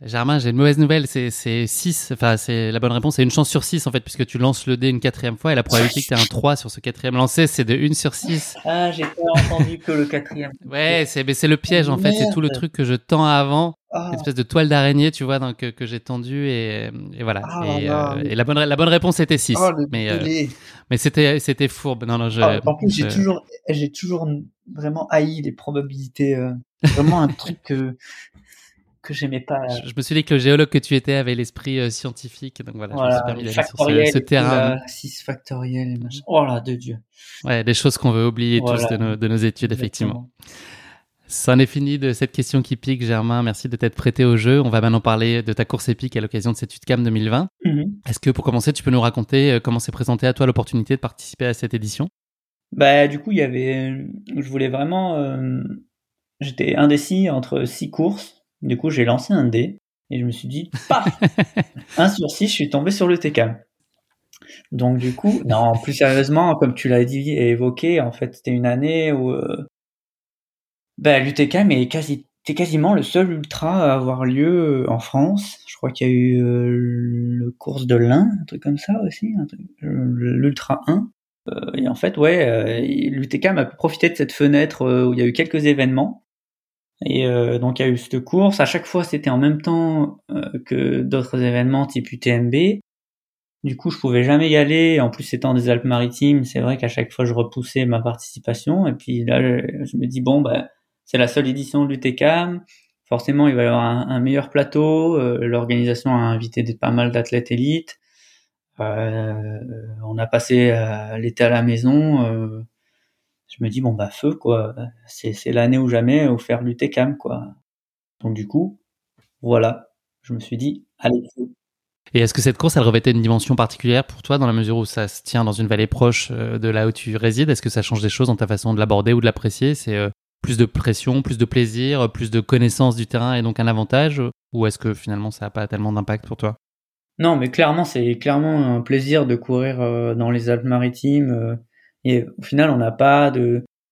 B: Germain, j'ai une mauvaise nouvelle, c'est 6, enfin c'est la bonne réponse, c'est une chance sur 6 en fait, puisque tu lances le dé une quatrième fois et la probabilité que tu aies un 3 sur ce quatrième lancé, c'est de 1 sur 6. [LAUGHS]
A: Ah, j'ai pas entendu que le quatrième.
B: ouais, c'est le piège en fait, c'est tout le truc que je tends avant, oh. une espèce de toile d'araignée, tu vois, donc, que, que j'ai tendu et, et voilà. Ah, et, euh, et, la, bonne, la bonne réponse était 6. mais euh, mais c'était c'était fourbe. Non, non, je,
A: ah, en plus, j'ai toujours, j'ai toujours vraiment haï les probabilités. Euh, vraiment un truc que que j'aimais pas.
B: Je, me suis dit que le géologue que tu étais avait l'esprit euh, scientifique, donc voilà, je me suis permis d'aller sur ce, terrain.
A: 6 factoriel et machin. Oh là, de Dieu.
B: Ouais, des choses qu'on veut oublier tous de nos, de nos études, effectivement. Ça en est fini de cette question qui pique, Germain. Merci de t'être prêté au jeu. On va maintenant parler de ta course épique à l'occasion de cette UTCAM 2020. Mhm. Est-ce que pour commencer, tu peux nous raconter euh, comment s'est présenté à toi l'opportunité de participer à cette édition?
A: Bah, du coup, il y avait, je voulais vraiment, euh, j'étais indécis entre six courses du coup, j'ai lancé un dé et je me suis dit, [LAUGHS] paf Un sur six, je suis tombé sur le TK. Donc du coup, non, plus sérieusement, comme tu l'as dit et évoqué, en fait, c'était une année où euh, ben, l'UTCAM est quasi, quasiment le seul ultra à avoir lieu en France. Je crois qu'il y a eu euh, le course de l'Ain, un truc comme ça aussi, l'Ultra 1. Euh, et en fait, ouais, l'UTCAM a profité de cette fenêtre où il y a eu quelques événements et euh, donc il y a eu cette course. À chaque fois, c'était en même temps euh, que d'autres événements type UTMB. Du coup, je pouvais jamais y aller. En plus, étant des Alpes-Maritimes, c'est vrai qu'à chaque fois, je repoussais ma participation. Et puis là, je, me dis bon, bah, c'est la seule édition de l'UTCAM. Forcément, il va y avoir un, meilleur plateau. Euh, l'organisation a invité pas mal d'athlètes élites. on a passé l'été à la maison je me dis bon bah feu quoi, c'est l'année ou jamais au faire l'UTCAM quoi. Donc du coup, voilà, je me suis dit allez
B: Et est-ce que cette course, elle revêtait une dimension particulière pour toi dans la mesure où ça se tient dans une vallée proche euh, de là où tu résides? Est-ce que ça change des choses dans ta façon de l'aborder ou de l'apprécier? C'est euh, plus de pression, plus de plaisir, plus de connaissance du terrain et donc un avantage Ou est-ce que finalement ça n'a pas tellement d'impact pour toi?
A: Non, mais clairement, c'est clairement un plaisir de courir euh, dans les Alpes-Maritimes et au final, on n'a pas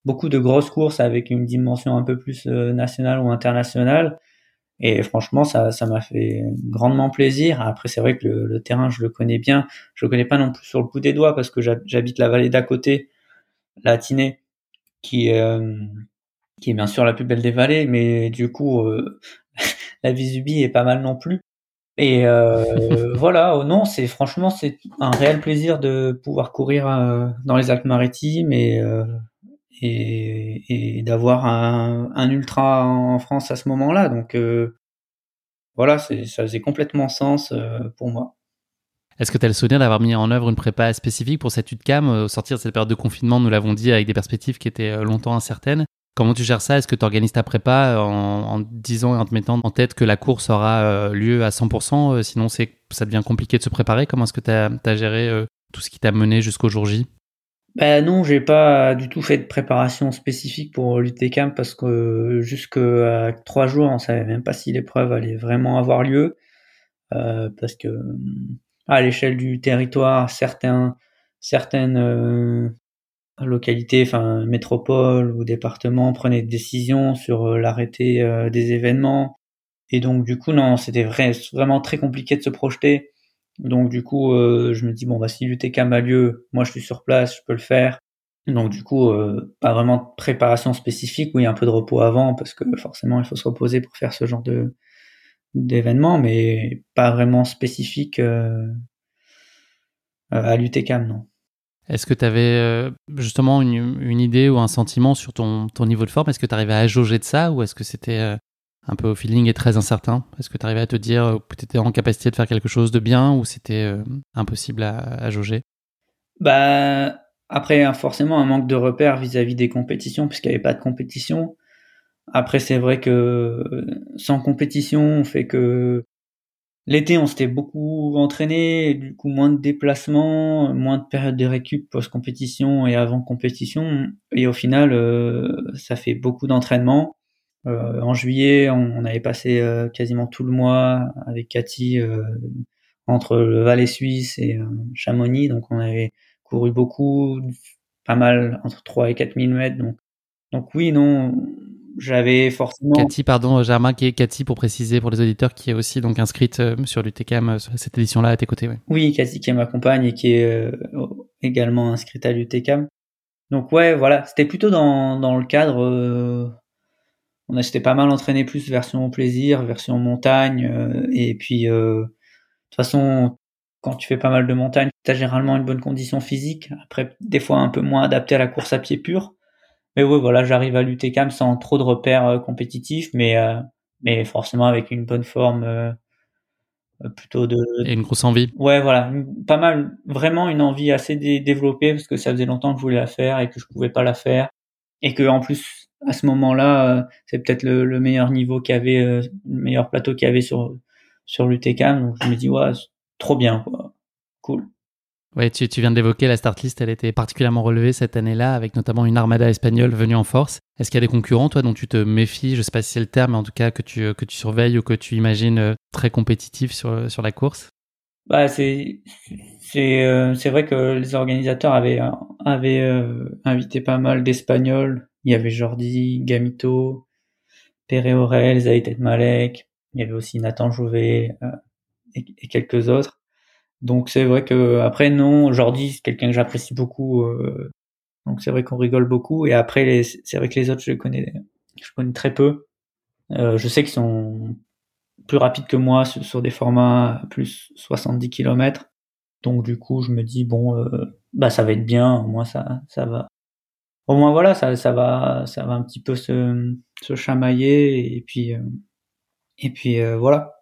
A: beaucoup de grosses courses avec une dimension un peu plus euh, nationale ou internationale. Et franchement, ça, m'a fait grandement plaisir. Après, c'est vrai que le, terrain, je le connais bien. Je le connais pas non plus sur le bout des doigts parce que j'habite la vallée d'à côté, la Tinée, qui, euh, qui est bien sûr la plus belle des vallées, mais du coup, euh, [LAUGHS] la Visubie est pas mal non plus. Et euh, [LAUGHS] voilà, oh non, c'est franchement c'est un réel plaisir de pouvoir courir euh, dans les Alpes-Maritimes et et, et d'avoir un, un, ultra en France à ce moment-là. Donc voilà, ça faisait complètement sens pour moi.
B: Est-ce que tu as le souvenir d'avoir mis en œuvre une prépa spécifique pour cette UTCAM au sortir de cette période de confinement, nous l'avons dit, avec des perspectives qui étaient longtemps incertaines? Comment tu gères ça? Est-ce que tu organises ta prépa en, en, disant et en te mettant en tête que la course aura euh, lieu à 100% euh, Sinon, ça devient compliqué de se préparer? Comment est-ce que tu as, géré euh, tout ce qui t'a mené jusqu'au jour J?
A: Ben non, j'ai pas du tout fait de préparation spécifique pour l'UTCAM parce que jusqu'à trois jours, on savait même pas si l'épreuve allait vraiment avoir lieu. parce que à l'échelle du territoire, certaines localité, enfin métropole ou département prenait des décisions sur euh, l'arrêté euh, des événements. Et donc du coup non, c'était vrai, vraiment très compliqué de se projeter. Donc du coup, euh, je me dis bon bah si l'UTCAM a lieu, moi je suis sur place, je peux le faire. Donc du coup, pas vraiment de préparation spécifique, oui un peu de repos avant parce que forcément il faut se reposer pour faire ce genre de d'événement, mais pas vraiment spécifique à l'UTCAM non.
B: Est-ce que tu avais euh, justement une, idée ou un sentiment sur ton, ton niveau de forme? Est-ce que tu arrivais à jauger de ça ou est-ce que c'était euh, un peu au feeling et très incertain? Est-ce que tu arrivais à te dire euh, que tu étais en capacité de faire quelque chose de bien ou c'était impossible à, jauger?
A: Bah après hein, forcément un manque de repères vis-à-vis des compétitions puisqu'il n'y avait pas de compétition. Après c'est vrai que sans compétition on fait que L'été, on s'était beaucoup entraîné, du coup moins de déplacements, moins de périodes de récup post-compétition et avant compétition. Et au final, euh, ça fait beaucoup d'entraînement. Euh, en juillet, on, avait passé euh, quasiment tout le mois avec Cathy entre le Valais suisse et Chamonix, donc on avait couru beaucoup, pas mal entre 3 et 4 000 mètres. Donc, donc oui, non, j'avais forcément.
B: Cathy, pardon, Germain, qui est Cathy pour préciser pour les auditeurs, qui est aussi donc inscrite euh, sur l'UTCAM, euh, cette édition-là à tes côtés.
A: Oui, Cathy qui m'accompagne et qui est euh, également inscrite à l'UTCAM. Donc ouais, voilà, c'était plutôt dans, dans le cadre. on a s'était pas mal entraîné plus version plaisir, version montagne, et puis de toute façon, quand tu fais pas mal de montagne, tu as généralement une bonne condition physique. Après, des fois un peu moins adapté à la course à pied pur. Mais oui, voilà, j'arrive à même sans trop de repères euh, compétitifs, mais euh, mais forcément avec une bonne forme euh, plutôt de
B: et une grosse envie.
A: Ouais, voilà, pas mal, vraiment une envie assez développée parce que ça faisait longtemps que je voulais la faire et que je pouvais pas la faire et que en plus à ce moment-là, c'est peut-être le, meilleur niveau qu'il y avait, le meilleur plateau qu'il y avait sur sur l'UTCAM. Donc je me dis ouais, trop bien quoi, cool.
B: Oui, tu, tu, viens de l'évoquer, la start list, elle était particulièrement relevée cette année-là, avec notamment une armada espagnole venue en force. Est-ce qu'il y a des concurrents, toi, dont tu te méfies? Je ne sais pas si c'est le terme, mais en tout cas que tu, que tu surveilles ou que tu imagines euh, très compétitifs sur, sur la course?
A: Bah, c'est c'est euh, c'est vrai que les organisateurs avaient avaient euh, invité pas mal d'Espagnols. Il y avait Jordi, Gamito, Pere Aurel, Zaït Malek. Il y avait aussi Nathan Jouvet et, et, quelques autres. Donc c'est vrai que après non, Jordi c'est quelqu'un que j'apprécie beaucoup, euh, donc c'est vrai qu'on rigole beaucoup. Et après c'est vrai que les autres je connais, je connais très peu. Euh, je sais qu'ils sont plus rapides que moi sur, des formats plus 70 km. Donc du coup je me dis bon euh, bah ça va être bien, au moins ça ça va. Au moins voilà ça ça va ça va un petit peu se se chamailler et puis et puis voilà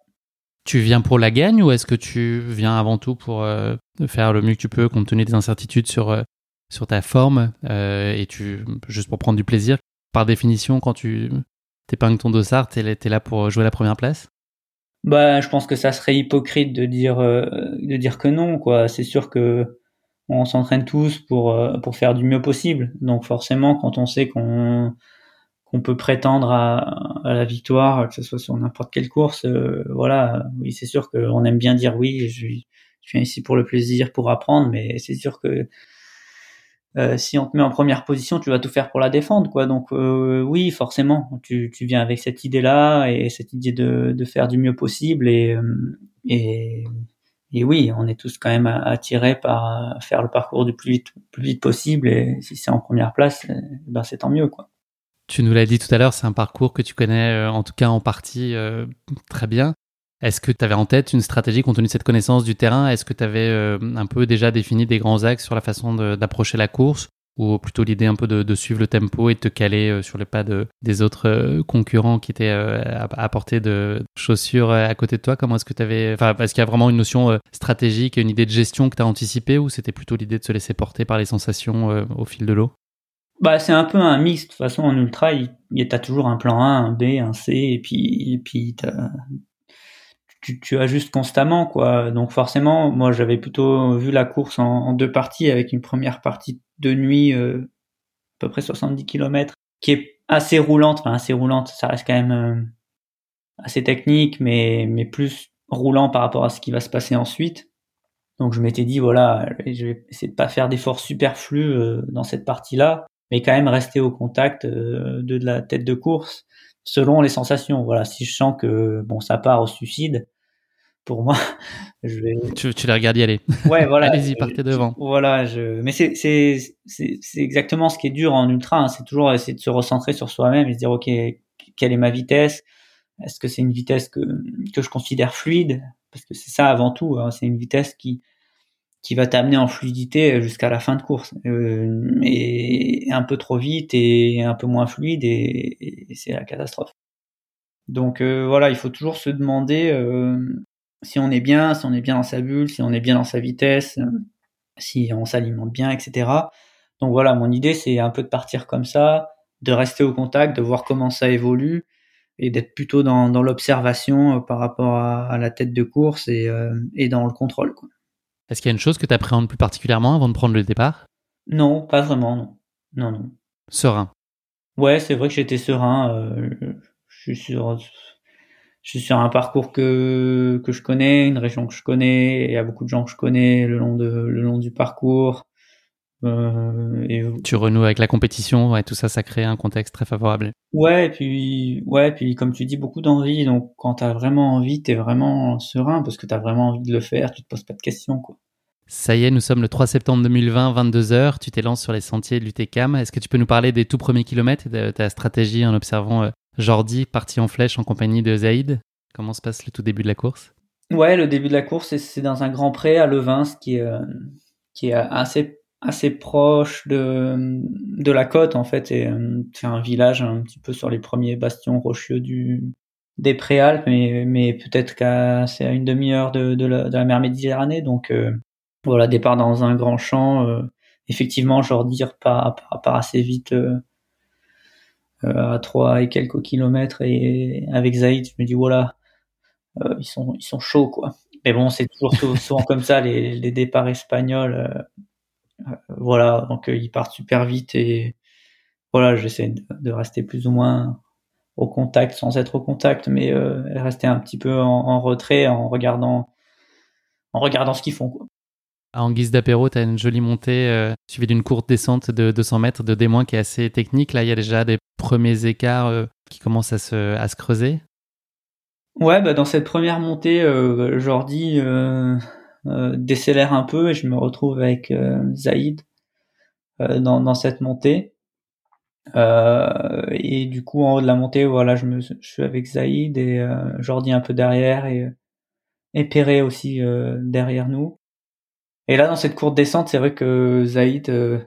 B: tu viens pour la gagne ou est-ce que tu viens avant tout pour euh, faire le mieux que tu peux compte tenu des incertitudes sur, euh, sur ta forme euh, et tu juste pour prendre du plaisir Par définition, quand tu t'épingles ton dossard, tu es, là pour jouer la première place?
A: Bah, je pense que ça serait hypocrite de dire de dire que non quoi. C'est sûr que on s'entraîne tous pour pour faire du mieux possible. Donc forcément, quand on sait qu'on qu'on peut prétendre à, la victoire, que ce soit sur n'importe quelle course. Euh, voilà, oui, c'est sûr qu'on aime bien dire oui, je, je, viens ici pour le plaisir, pour apprendre, mais c'est sûr que euh, si on te met en première position, tu vas tout faire pour la défendre, quoi. Donc euh, oui, forcément, tu, viens avec cette idée-là et cette idée de, faire du mieux possible et, et, oui, on est tous quand même attirés par faire le parcours du plus vite, plus vite possible et si c'est en première place, ben c'est tant mieux, quoi.
B: Tu nous l'as dit tout à l'heure, c'est un parcours que tu connais en tout cas en partie très bien. Est-ce que tu avais en tête une stratégie compte tenu de cette connaissance du terrain? Est-ce que tu avais un peu déjà défini des grands axes sur la façon d'approcher la course? Ou plutôt l'idée un peu de, suivre le tempo et de te caler euh, sur les pas de, des autres euh, concurrents qui étaient euh, à, portée de chaussures à côté de toi? Comment est-ce que tu avais. Enfin, est-ce qu'il y a vraiment une notion stratégique, une idée de gestion que tu as anticipée ou c'était plutôt l'idée de se laisser porter par les sensations au fil de l'eau?
A: Bah, c'est un peu un mix. De toute façon, en ultra, il, y a toujours un plan A, un B, un C, et puis, et puis tu, tu ajustes constamment, quoi. Donc forcément, moi, j'avais plutôt vu la course en, en, deux parties, avec une première partie de nuit, euh, à peu près 70 km, qui est assez roulante, enfin assez roulante, ça reste quand même euh, assez technique, mais, mais plus roulant par rapport à ce qui va se passer ensuite. Donc je m'étais dit, voilà, je vais essayer de pas faire d'efforts superflus euh, dans cette partie-là, mais quand même rester au contact de, de la tête de course selon les sensations. Voilà, si je sens que bon ça part au suicide, pour moi, [LAUGHS] je vais.
B: Tu, tu la regardes y aller.
A: Ouais, voilà. [LAUGHS]
B: Allez-y, partez devant.
A: Voilà, je. Mais c'est c'est c'est exactement ce qui est dur en ultra. Hein. C'est toujours essayer de se recentrer sur soi-même et se dire ok, quelle est ma vitesse? Est-ce que c'est une vitesse que que je considère fluide? Parce que c'est ça avant tout. Hein. C'est une vitesse qui qui va t'amener en fluidité jusqu'à la fin de course. Euh, et un peu trop vite et un peu moins fluide et, c'est la catastrophe. Donc euh, voilà, il faut toujours se demander euh, si on est bien, si on est bien dans sa bulle, si on est bien dans sa vitesse, euh, si on s'alimente bien, etc. Donc voilà, mon idée c'est un peu de partir comme ça, de rester au contact, de voir comment ça évolue et d'être plutôt dans, l'observation euh, par rapport à, la tête de course et, euh, et dans le contrôle.
B: Est-ce qu'il y a une chose que tu appréhendes plus particulièrement avant de prendre le départ?
A: Non, pas vraiment, non. Non, non.
B: Serein.
A: Ouais, c'est vrai que j'étais serein. je suis sur je suis sur un parcours que, que je connais, une région que je connais, il y a beaucoup de gens que je connais le long, de, le long du parcours.
B: Euh, et... Tu renoues avec la compétition, et tout ça, ça crée un contexte très favorable.
A: Ouais, et puis, ouais, puis comme tu dis, beaucoup d'envie. Donc, quand tu as vraiment envie, tu es vraiment serein parce que tu as vraiment envie de le faire, tu te poses pas de questions. Quoi.
B: Ça y est, nous sommes le 3 septembre 2020, 22h. Tu t'élances sur les sentiers de l'UTCAM. Est-ce que tu peux nous parler des tout premiers kilomètres de ta stratégie en observant euh, Jordi parti en flèche en compagnie de Zaïd. Comment se passe le tout début de la course?
A: Ouais, le début de la course, c'est dans un grand pré à Levins qui est, euh, qui est assez, assez proche de, de la côte en fait. Euh, c'est un village un petit peu sur les premiers bastions rocheux du, des Préalpes, mais, mais peut-être qu'à c'est à une demi-heure de, de, la, mer Méditerranée. Donc euh, voilà, départ dans un grand champ. effectivement, Jordi repart, part assez vite euh, à 3 et quelques kilomètres et avec Zaïd, je me dis voilà, euh, ils sont ils sont chauds quoi. Mais bon, c'est toujours souvent comme ça les, les départs espagnols. Euh, voilà, donc ils partent super vite et voilà, j'essaie de, rester plus ou moins au contact sans être au contact, mais rester un petit peu en, en, retrait en regardant en regardant ce qu'ils font. Quoi.
B: En guise d'apéro, tu as une jolie montée euh, suivie d'une courte descente de 200 mètres de démoin qui est assez technique. Là, il y a déjà des premiers écarts euh, qui commencent à se, à se creuser.
A: Ouais, bah dans cette première montée, euh, Jordi euh, euh, décélère un peu et je me retrouve avec Zaïd dans, dans cette montée. et du coup, en haut de la montée, voilà, je, me, je suis avec Zaïd et Jordi un peu derrière et, et Perret aussi derrière nous. Et là, dans cette courte descente, c'est vrai que Zaïd euh,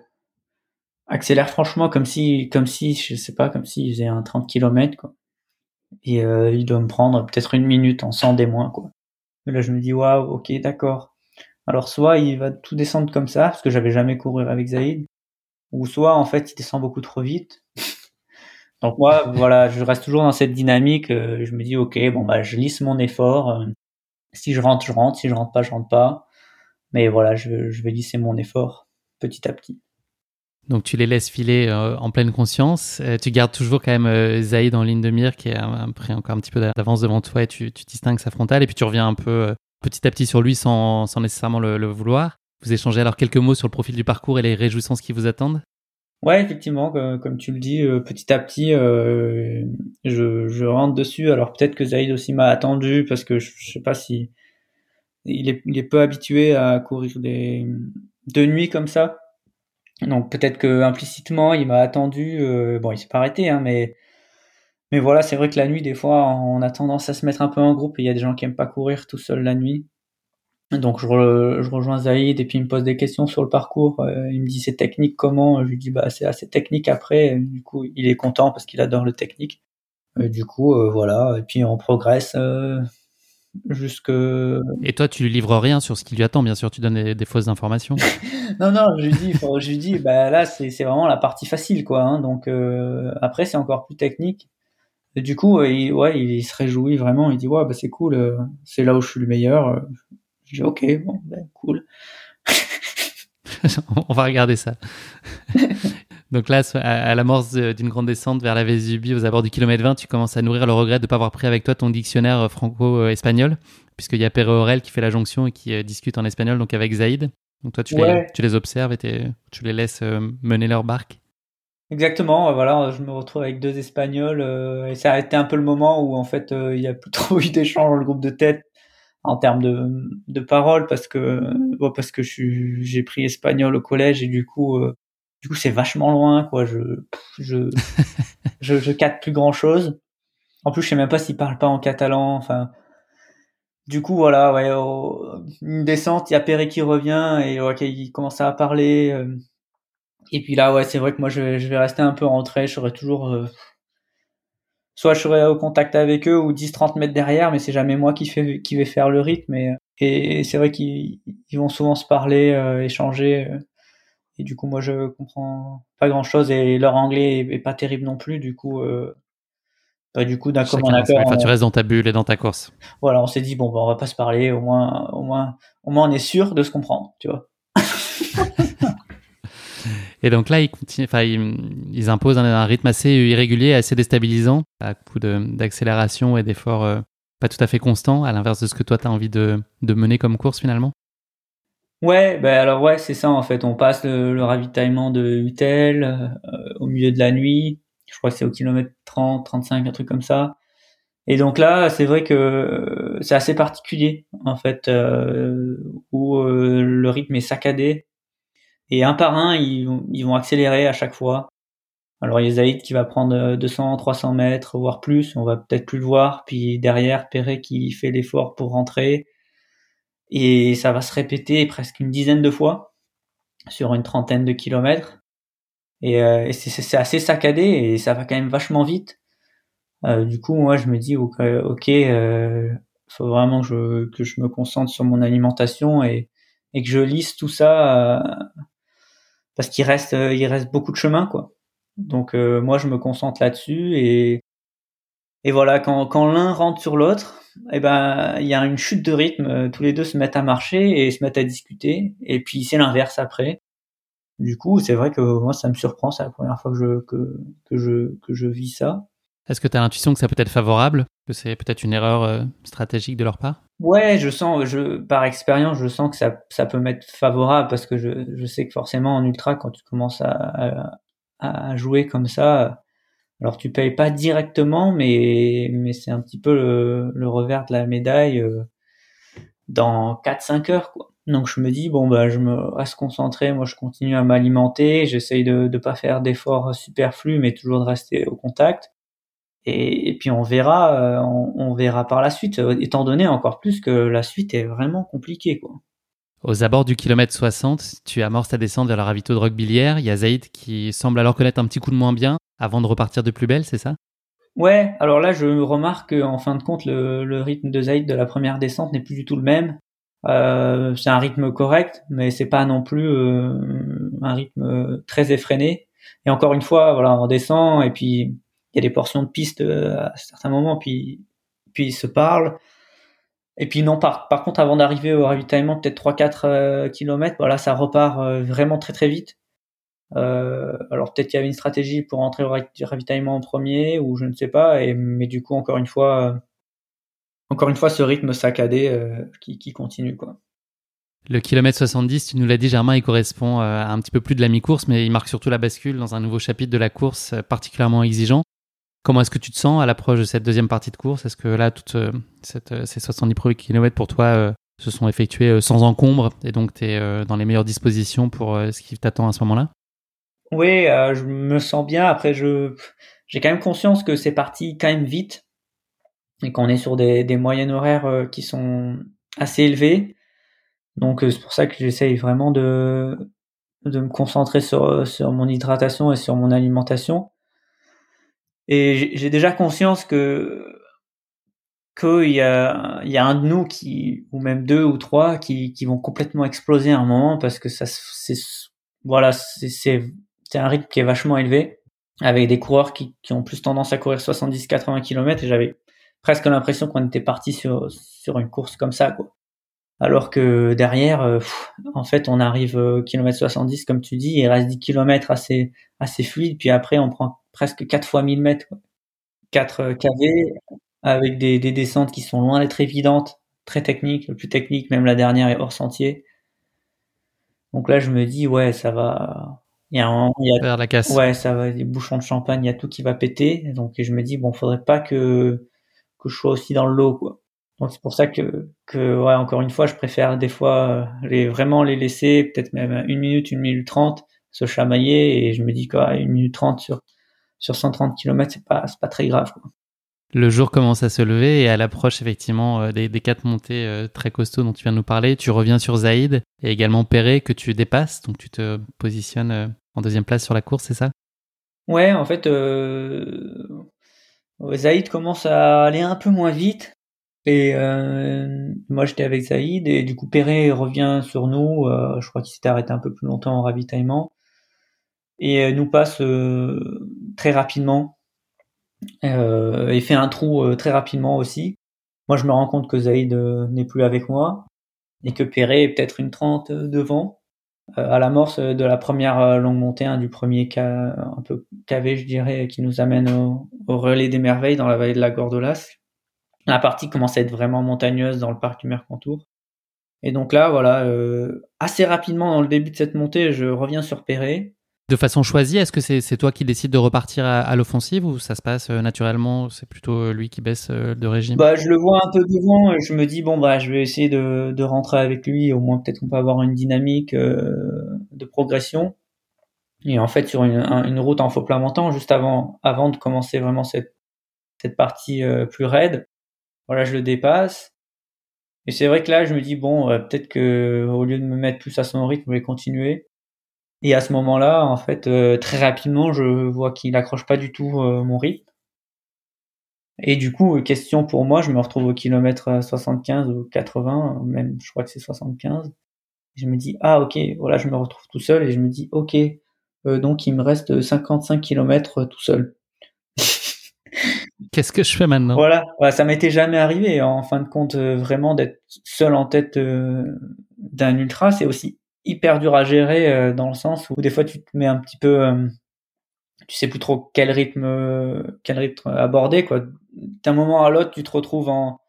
A: accélère franchement comme si, comme si, je sais pas, comme s'il faisait un 30 km, quoi. Et euh, il doit me prendre peut-être une minute en 100 des moins, quoi. Et là, je me dis, waouh, ok, d'accord. Alors, soit il va tout descendre comme ça, parce que j'avais jamais couru avec Zaïd, ou soit, en fait, il descend beaucoup trop vite. [LAUGHS] Donc, moi, voilà, je reste toujours dans cette dynamique. Euh, je me dis, ok, bon, bah, je lisse mon effort. si je rentre, je rentre. Si je rentre pas, je rentre pas. Mais voilà, je, je vais lisser mon effort petit à petit.
B: Donc tu les laisses filer euh, en pleine conscience. Euh, tu gardes toujours quand même euh, Zaïd en ligne de mire qui a pris encore un petit peu d'avance devant toi et tu, distingues sa frontale et puis tu reviens un peu petit à petit sur lui sans, nécessairement le, vouloir. Vous échangez alors quelques mots sur le profil du parcours et les réjouissances qui vous attendent
A: Ouais, effectivement, comme, tu le dis, petit à petit, je, je rentre dessus. Alors peut-être que Zaïd aussi m'a attendu parce que je, je sais pas si il est, il est peu habitué à courir des de nuit comme ça. Donc peut-être que implicitement il m'a attendu. bon, il s'est pas arrêté, hein, mais mais voilà, c'est vrai que la nuit, des fois, on a tendance à se mettre un peu en groupe et il y a des gens qui aiment pas courir tout seul la nuit. Donc je, rejoins Zaïd et puis il me pose des questions sur le parcours. Euh, il me dit c'est technique comment? Je lui dis bah c'est assez technique après. Du coup il est content parce qu'il adore le technique. du coup euh, voilà et puis on progresse euh, jusque.
B: Et toi tu lui livres rien sur ce qui lui attend bien sûr tu donnes des, fausses informations. [LAUGHS]
A: non non je lui dis je lui dis bah là c'est vraiment la partie facile quoi. Hein. donc après c'est encore plus technique. Et du coup, il, ouais, il se réjouit vraiment. Il dit ouais, bah c'est cool, c'est là où je suis le meilleur. Je dis ok, bon, ben cool. [LAUGHS]
B: On va regarder ça. [LAUGHS] Donc là, à l'amorce d'une grande descente vers la Vésubie aux abords du kilomètre 20, tu commences à nourrir le regret de ne pas avoir pris avec toi ton dictionnaire euh, franco-espagnol, puisqu'il y a Pere Aurel qui fait la jonction et qui euh, discute en espagnol, donc avec Zaïd. Donc toi, tu, les, tu les observes et tu les laisses euh, mener leur barque.
A: Exactement, voilà, je me retrouve avec deux Espagnols et ça a été un peu le moment où en fait il n'y a plus [LAUGHS] trop eu d'échange dans le groupe de tête en termes de, de paroles parce que bon, parce que j'ai pris espagnol au collège et du coup euh, du coup c'est vachement loin quoi. Je je [LAUGHS] je, je capte plus grand chose en plus je sais même pas s'ils parlent pas en catalan enfin. Du coup voilà ouais une descente il y a Perret qui revient et il commence à parler euh, et puis là ouais c'est vrai que moi je, je vais rester un peu rentré je serai toujours euh, soit je serai au contact avec eux ou 10-30 mètres derrière, mais c'est jamais moi qui, fait, qui vais faire le rythme. Et, et c'est vrai qu'ils vont souvent se parler, euh, échanger. Et du coup, moi, je comprends pas grand chose et leur anglais est, pas terrible non plus. Du coup, euh, bah, du coup, d'un commun accord.
B: Enfin, tu restes dans ta bulle et dans ta course.
A: Voilà, on s'est dit bon, bah, on va pas se parler. Au moins, au moins, au moins, on est sûr de se comprendre, tu vois. [LAUGHS]
B: Et donc là, ils, enfin, ils, imposent un, rythme assez irrégulier, assez déstabilisant, à coup d'accélération et d'efforts euh, pas tout à fait constants, à l'inverse de ce que toi, tu as envie de, de, mener comme course finalement
A: Ouais, ben alors ouais, c'est ça en fait. On passe le, ravitaillement de Utel euh, au milieu de la nuit. Je crois que c'est au kilomètre 30, 35, un truc comme ça. Et donc là, c'est vrai que euh, c'est assez particulier en fait, où le rythme est saccadé et un par un, ils, ils vont accélérer à chaque fois. Alors il y a Zaïd qui va prendre 200, euh, 300 mètres, voire plus, on va peut-être plus le voir. Puis derrière, Perret qui fait l'effort pour rentrer. Et ça va se répéter presque une dizaine de fois sur une trentaine de kilomètres. Et, euh, c'est assez saccadé et ça va quand même vachement vite. Euh, du coup, moi, je me dis, ok, euh, faut vraiment que je, que je me concentre sur mon alimentation et, et que je lise tout ça euh, parce qu'il reste, euh, il reste beaucoup de chemin, quoi. Donc euh, moi, je me concentre là-dessus et et voilà, quand, quand l'un rentre sur l'autre, eh ben il y a une chute de rythme. Euh, tous les deux se mettent à marcher et se mettent à discuter. Et puis c'est l'inverse après. Du coup, c'est vrai que moi, ça me surprend. C'est la première fois que je que, que je que je vis ça.
B: Est-ce que tu as l'intuition que ça peut être favorable, que c'est peut-être une erreur stratégique de leur part?
A: Ouais, je sens, je, par expérience, je sens que ça, ça peut m'être favorable parce que je, je sais que forcément en ultra, quand tu commences à, à, jouer comme ça, alors tu payes pas directement, mais, mais c'est un petit peu le, le, revers de la médaille euh, dans 4-5 heures, quoi. Donc je me dis bon bah je me reste concentré, moi je continue à m'alimenter, j'essaye de ne pas faire d'efforts superflus, mais toujours de rester au contact. Et, puis on verra, euh, on, verra par la suite, étant donné encore plus que la suite est vraiment compliquée. Quoi.
B: Aux abords du kilomètre 60, tu amorces ta descente vers la ravito de Roquebillière. Il y a Zaïd qui semble alors connaître un petit coup de moins bien avant de repartir de plus belle, c'est ça?
A: Ouais, alors là je remarque qu'en fin de compte le, rythme de Zaïd de la première descente n'est plus du tout le même. Euh, c'est un rythme correct, mais c'est pas non plus un rythme très effréné. Et encore une fois, voilà, on descend et puis il y a des portions de piste euh, à certains moments, puis, puis ils se parlent. Et puis non, par, contre, avant d'arriver au ravitaillement, peut-être 3-4 euh, km, voilà, ça repart euh, vraiment très très vite. Euh, alors peut-être qu'il y avait une stratégie pour entrer au ravitaillement en premier, ou je ne sais pas, et, mais du coup, encore une fois, encore une fois, ce rythme saccadé qui, qui continue, quoi.
B: Le kilomètre 70, tu nous l'as dit, Germain, il correspond à un petit peu plus de la mi-course, mais il marque surtout la bascule dans un nouveau chapitre de la course particulièrement exigeant. Comment est-ce que tu te sens à l'approche de cette deuxième partie de course? Est-ce que là, toutes euh, euh, ces 70 premiers kilomètres pour toi euh, se sont effectués sans encombre et donc tu es dans les meilleures dispositions pour ce qui t'attend à ce moment-là?
A: Oui, je me sens bien. Après, je j'ai quand même conscience que c'est parti quand même vite et qu'on est sur des, moyennes horaires qui sont assez élevées. Donc c'est pour ça que j'essaye vraiment de me concentrer sur mon hydratation et sur mon alimentation. Et j'ai déjà conscience que qu'il y a, y a un de nous qui, ou même deux ou trois, qui, qui vont complètement exploser à un moment parce que ça, c'est, voilà, c'est, un rythme qui est vachement élevé avec des coureurs qui, qui ont plus tendance à courir 70-80 km et j'avais presque l'impression qu'on était parti sur, sur une course comme ça, quoi. Alors que derrière, euh, en fait, on arrive au kilomètre 70, comme tu dis, il reste 10 km assez, assez fluide, puis après, on prend presque 4 fois 1000 mètres, quoi. 4 KV, avec des, des descentes qui sont loin d'être évidentes, très techniques, le plus technique, même la dernière est hors sentier. Donc là, je me dis, ouais, ça va.
B: Il y a un, il y a, la casse.
A: Ouais, ça va, des bouchons de champagne, il y a tout qui va péter. Donc je me dis, bon, faudrait pas que, que je sois aussi dans le lot, quoi. Donc c'est pour ça que, que, ouais, encore une fois, je préfère des fois les, vraiment les laisser, peut-être même une minute, une minute trente, se chamailler, et je me dis quoi, une minute trente sur, sur 130 km, c'est pas, c'est pas très grave, quoi.
B: Le jour commence à se lever et à l'approche effectivement euh, des, quatre montées euh, très costauds dont tu viens de nous parler, tu reviens sur Zaïd et également Perret que tu dépasses, donc tu te positionnes euh, en deuxième place sur la course, c'est ça?
A: Ouais, en fait, Zaïd commence à aller un peu moins vite et moi j'étais avec Zaïd et du coup Perret revient sur nous, je crois qu'il s'était arrêté un peu plus longtemps en ravitaillement et nous passe très rapidement euh, et fait un trou euh, très rapidement aussi. Moi, je me rends compte que Zaïd euh, n'est plus avec moi et que Perret est peut-être une trente devant à l'amorce de la première longue montée, hein, du premier cas un peu cavé, je dirais, qui nous amène au, relais des merveilles dans la vallée de la Gordolas. La partie commence à être vraiment montagneuse dans le parc du Mercantour. Et donc là, voilà, assez rapidement dans le début de cette montée, je reviens sur Perret
B: de façon choisie Est-ce que c'est toi qui décides de repartir à, l'offensive ou ça se passe euh, naturellement C'est plutôt euh, lui qui baisse euh, de régime?
A: Bah, Je le vois un peu devant. Je me dis, bon, bah, je vais essayer de, rentrer avec lui. Au moins, peut-être qu'on peut avoir une dynamique de progression. Et en fait, sur une, route en faux plat montant, juste avant, avant de commencer vraiment cette, cette partie plus raide, voilà, je le dépasse. Et c'est vrai que là, je me dis, bon, peut-être que au lieu de me mettre plus à son rythme, je vais continuer. Et à ce moment-là, en fait, euh, très rapidement, je vois qu'il accroche pas du tout euh, mon rythme. Et du coup, euh, question pour moi, je me retrouve au kilomètre 75 ou 80, même je crois que c'est 75. Je me dis ah ok, voilà, je me retrouve tout seul et je me dis ok, donc il me reste 55 kilomètres tout seul.
B: Qu'est-ce que je fais maintenant?
A: Voilà, voilà ça m'était jamais arrivé en fin de compte vraiment d'être seul en tête d'un ultra, c'est aussi hyper dur à gérer euh, dans le sens où des fois tu te mets un petit peu euh, tu sais plus trop quel rythme quel rythme aborder quoi. D'un moment à l'autre tu te retrouves en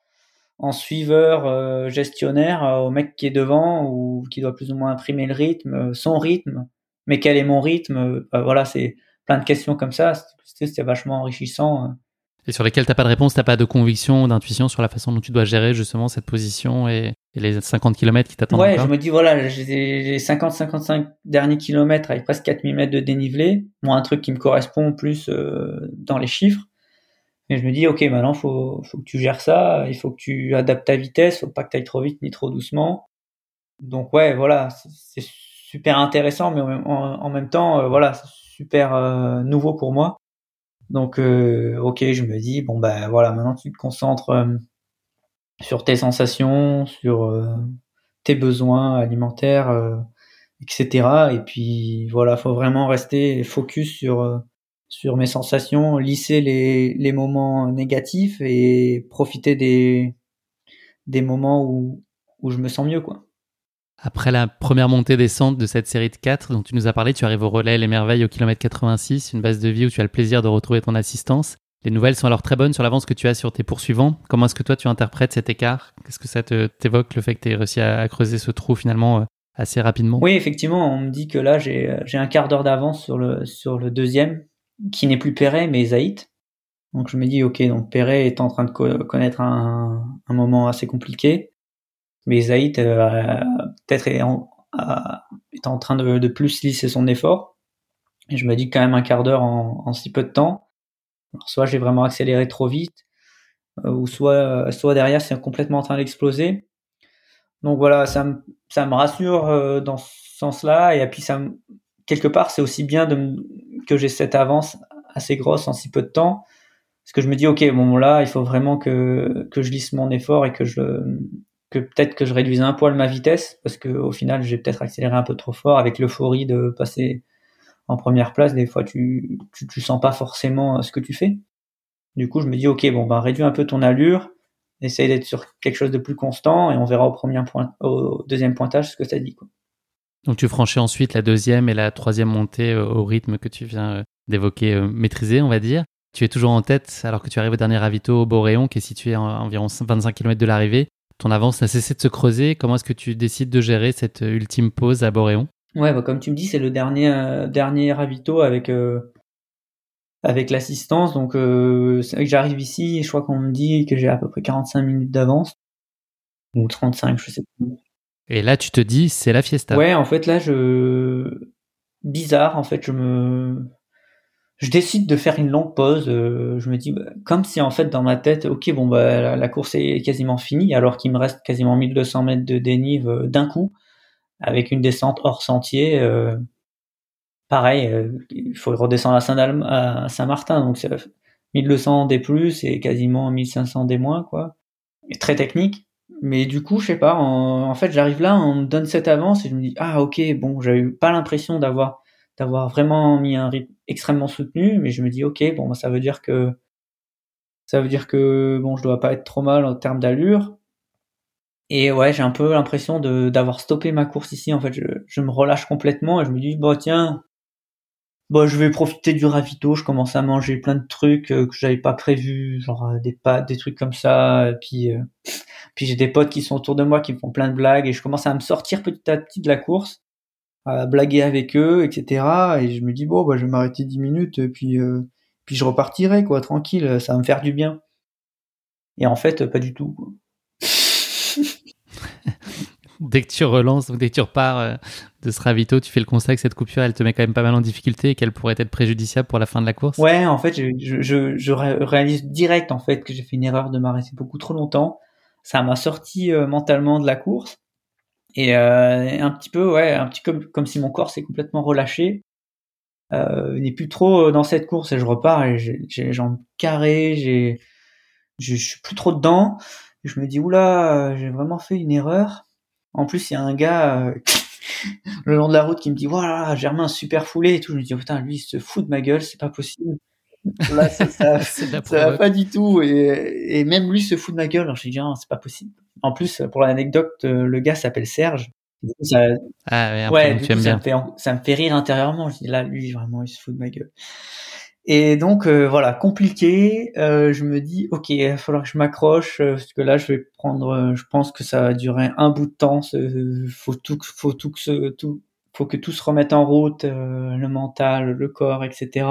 A: en suiveur euh, gestionnaire au mec qui est devant ou qui doit plus ou moins imprimer le rythme son rythme. Mais quel est mon rythme? Voilà c'est plein de questions comme ça. C'était vachement enrichissant
B: et sur lesquels t'as pas de réponse, t'as pas de conviction, d'intuition sur la façon dont tu dois gérer justement cette position et, les 50 km qui t'attendent
A: Ouais, je me dis voilà, j'ai 50-55 derniers kilomètres avec presque 4000 mètres de dénivelé, moi un truc qui me correspond plus euh, dans les chiffres. Et je me dis ok, maintenant faut faut que tu gères ça, il faut que tu adaptes ta vitesse, faut pas que tu ailles trop vite ni trop doucement. Donc ouais, voilà, c'est super intéressant, mais en, même temps, euh, voilà, c'est super euh, nouveau pour moi. Donc, euh, ok, je me dis, bon, ben voilà, maintenant tu te concentres euh, sur tes sensations, sur euh, tes besoins alimentaires, etc. Et puis, voilà, faut vraiment rester focus sur, sur mes sensations, lisser les, les moments négatifs et profiter des, des moments où, où je me sens mieux, quoi.
B: Après la première montée-descente de cette série de 4 dont tu nous as parlé, tu arrives au relais Les Merveilles au kilomètre 86, une base de vie où tu as le plaisir de retrouver ton assistance. Les nouvelles sont alors très bonnes sur l'avance que tu as sur tes poursuivants. Comment est-ce que toi tu interprètes cet écart? Qu'est-ce que ça t'évoque le fait que tu aies réussi à, creuser ce trou finalement euh, assez rapidement?
A: Oui, effectivement, on me dit que là j'ai un quart d'heure d'avance sur le, sur le deuxième, qui n'est plus Perret mais Zaït. Donc je me dis ok, donc Perret est en train de connaître un moment assez compliqué mais Zaïd euh, peut-être est en, train de, plus lisser son effort. Et je me dis quand même un quart d'heure en, si peu de temps. Alors, soit j'ai vraiment accéléré trop vite, euh, ou soit, soit derrière c'est complètement en train d'exploser. Donc voilà, ça me, me rassure euh, dans ce sens-là. Et puis ça quelque part, c'est aussi bien que j'ai cette avance assez grosse en si peu de temps. Parce que je me dis, ok, bon là, il faut vraiment que, que je lisse mon effort et que je que peut-être que je réduise un poil ma vitesse, parce que au final, j'ai peut-être accéléré un peu trop fort avec l'euphorie de passer en première place. Des fois, tu, tu, sens pas forcément ce que tu fais. Du coup, je me dis, ok, bon, bah, réduis un peu ton allure, essaye d'être sur quelque chose de plus constant, et on verra au premier point, au deuxième pointage ce que ça dit.
B: Donc, tu franchis ensuite la deuxième et la troisième montée euh, au rythme que tu viens euh, d'évoquer, euh, maîtriser, on va dire. Tu es toujours en tête alors que tu arrives au dernier ravito au Boréon, qui est situé à environ 25 km de l'arrivée. Ton avance n'a cessé de se creuser. Comment est-ce que tu décides de gérer cette ultime pause à Boréon?
A: Ouais, bah, comme tu me dis, c'est le dernier, dernier ravito avec, avec l'assistance. Donc, euh, j'arrive ici et je crois qu'on me dit que j'ai à peu près 45 minutes d'avance. Ou 35, je sais plus.
B: Et là, tu te dis, c'est la fiesta.
A: Ouais, en fait, là, je. Bizarre, en fait, je me. Je décide de faire une longue pause. Euh, je me dis, bah, comme si en fait dans ma tête, ok, bon, bah, la, course est quasiment finie, alors qu'il me reste quasiment 1200 mètres de dénive euh, d'un coup, avec une descente hors sentier. Euh, pareil, euh, il faut redescendre à Saint-Martin, donc c'est 1200 des plus et quasiment 1500 des moins, quoi. Très technique. Mais du coup, je sais pas, en, fait, j'arrive là, on me donne cette avance et je me dis, ah, ok, bon, j'avais pas l'impression d'avoir, d'avoir vraiment mis un rythme extrêmement soutenu, mais je me dis, ok, bon, bah, ça veut dire que, ça veut dire que, bon, je dois pas être trop mal en termes d'allure. Et ouais, j'ai un peu l'impression de, d'avoir stoppé ma course ici. En fait, je, je me relâche complètement et je me dis, bon, tiens, bon, je vais profiter du ravito, je commence à manger plein de trucs euh, que j'avais pas prévu, genre euh, des pâtes, des trucs comme ça, et puis euh, [LAUGHS] puis j'ai des potes qui sont autour de moi qui me font plein de blagues et je commence à me sortir petit à petit de la course, à blaguer avec eux, etc. Et je me dis bon, bah je vais m'arrêter 10 minutes puis puis je repartirai quoi, tranquille, ça va me faire du bien. Et en fait, pas du tout. Quoi. [LAUGHS]
B: dès que tu relances ou dès que tu repars euh, de ce ravito, tu fais le constat que cette coupure, elle te met quand même pas mal en difficulté et qu'elle pourrait être préjudiciable pour la fin de la course.
A: Ouais, en fait, je, je, je réalise direct en fait que j'ai fait une erreur de m'arrêter beaucoup trop longtemps. Ça m'a sorti euh, mentalement de la course et euh, un petit peu, ouais, un petit comme comme si mon corps s'est complètement relâché. Euh, n'est plus trop dans cette course et je repars et j'ai les jambes carrées, j'ai je suis plus trop dedans. je me dis oula, j'ai vraiment fait une erreur. En plus, il y a un gars euh, [LAUGHS] le long de la route qui me dit voilà Germain super foulé et tout. Je me dis oh, putain lui il se fout de ma gueule, c'est pas possible. Là ça, ça, [LAUGHS] ça va pas du tout et, et, même lui se fout de ma gueule. Alors je dis ah, c'est pas possible. En plus pour l'anecdote, euh, le gars s'appelle Serge.
B: Ça, ah ouais,
A: ouais ça, me fait, ça me fait rire intérieurement. Je dis là lui vraiment il se fout de ma gueule. Et donc euh, voilà, compliqué. Euh, je me dis, ok, il va falloir que je m'accroche euh, parce que là, je vais prendre. je pense que ça va durer un bout de temps. Faut tout, faut tout que tout, faut que tout se remette en route, le mental, le corps, etc.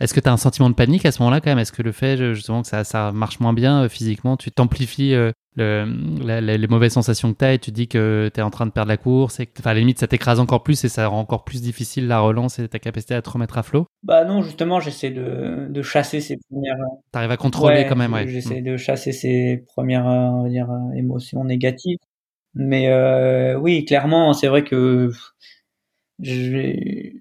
B: Est-ce que tu as un sentiment de panique à ce moment-là quand même? Est-ce que le fait justement que ça, ça marche moins bien physiquement, tu t'amplifies le, les mauvaises sensations que tu as et tu dis que tu es en train de perdre la course et que enfin, à la limite ça t'écrase encore plus et ça rend encore plus difficile la relance et ta capacité à te remettre à flot?
A: Bah non, justement, j'essaie de, de chasser ces premières.
B: T'arrives à contrôler quand même, ouais.
A: J'essaie mm. de chasser ces premières on va dire, émotions négatives. Mais euh, oui, clairement, c'est vrai que je,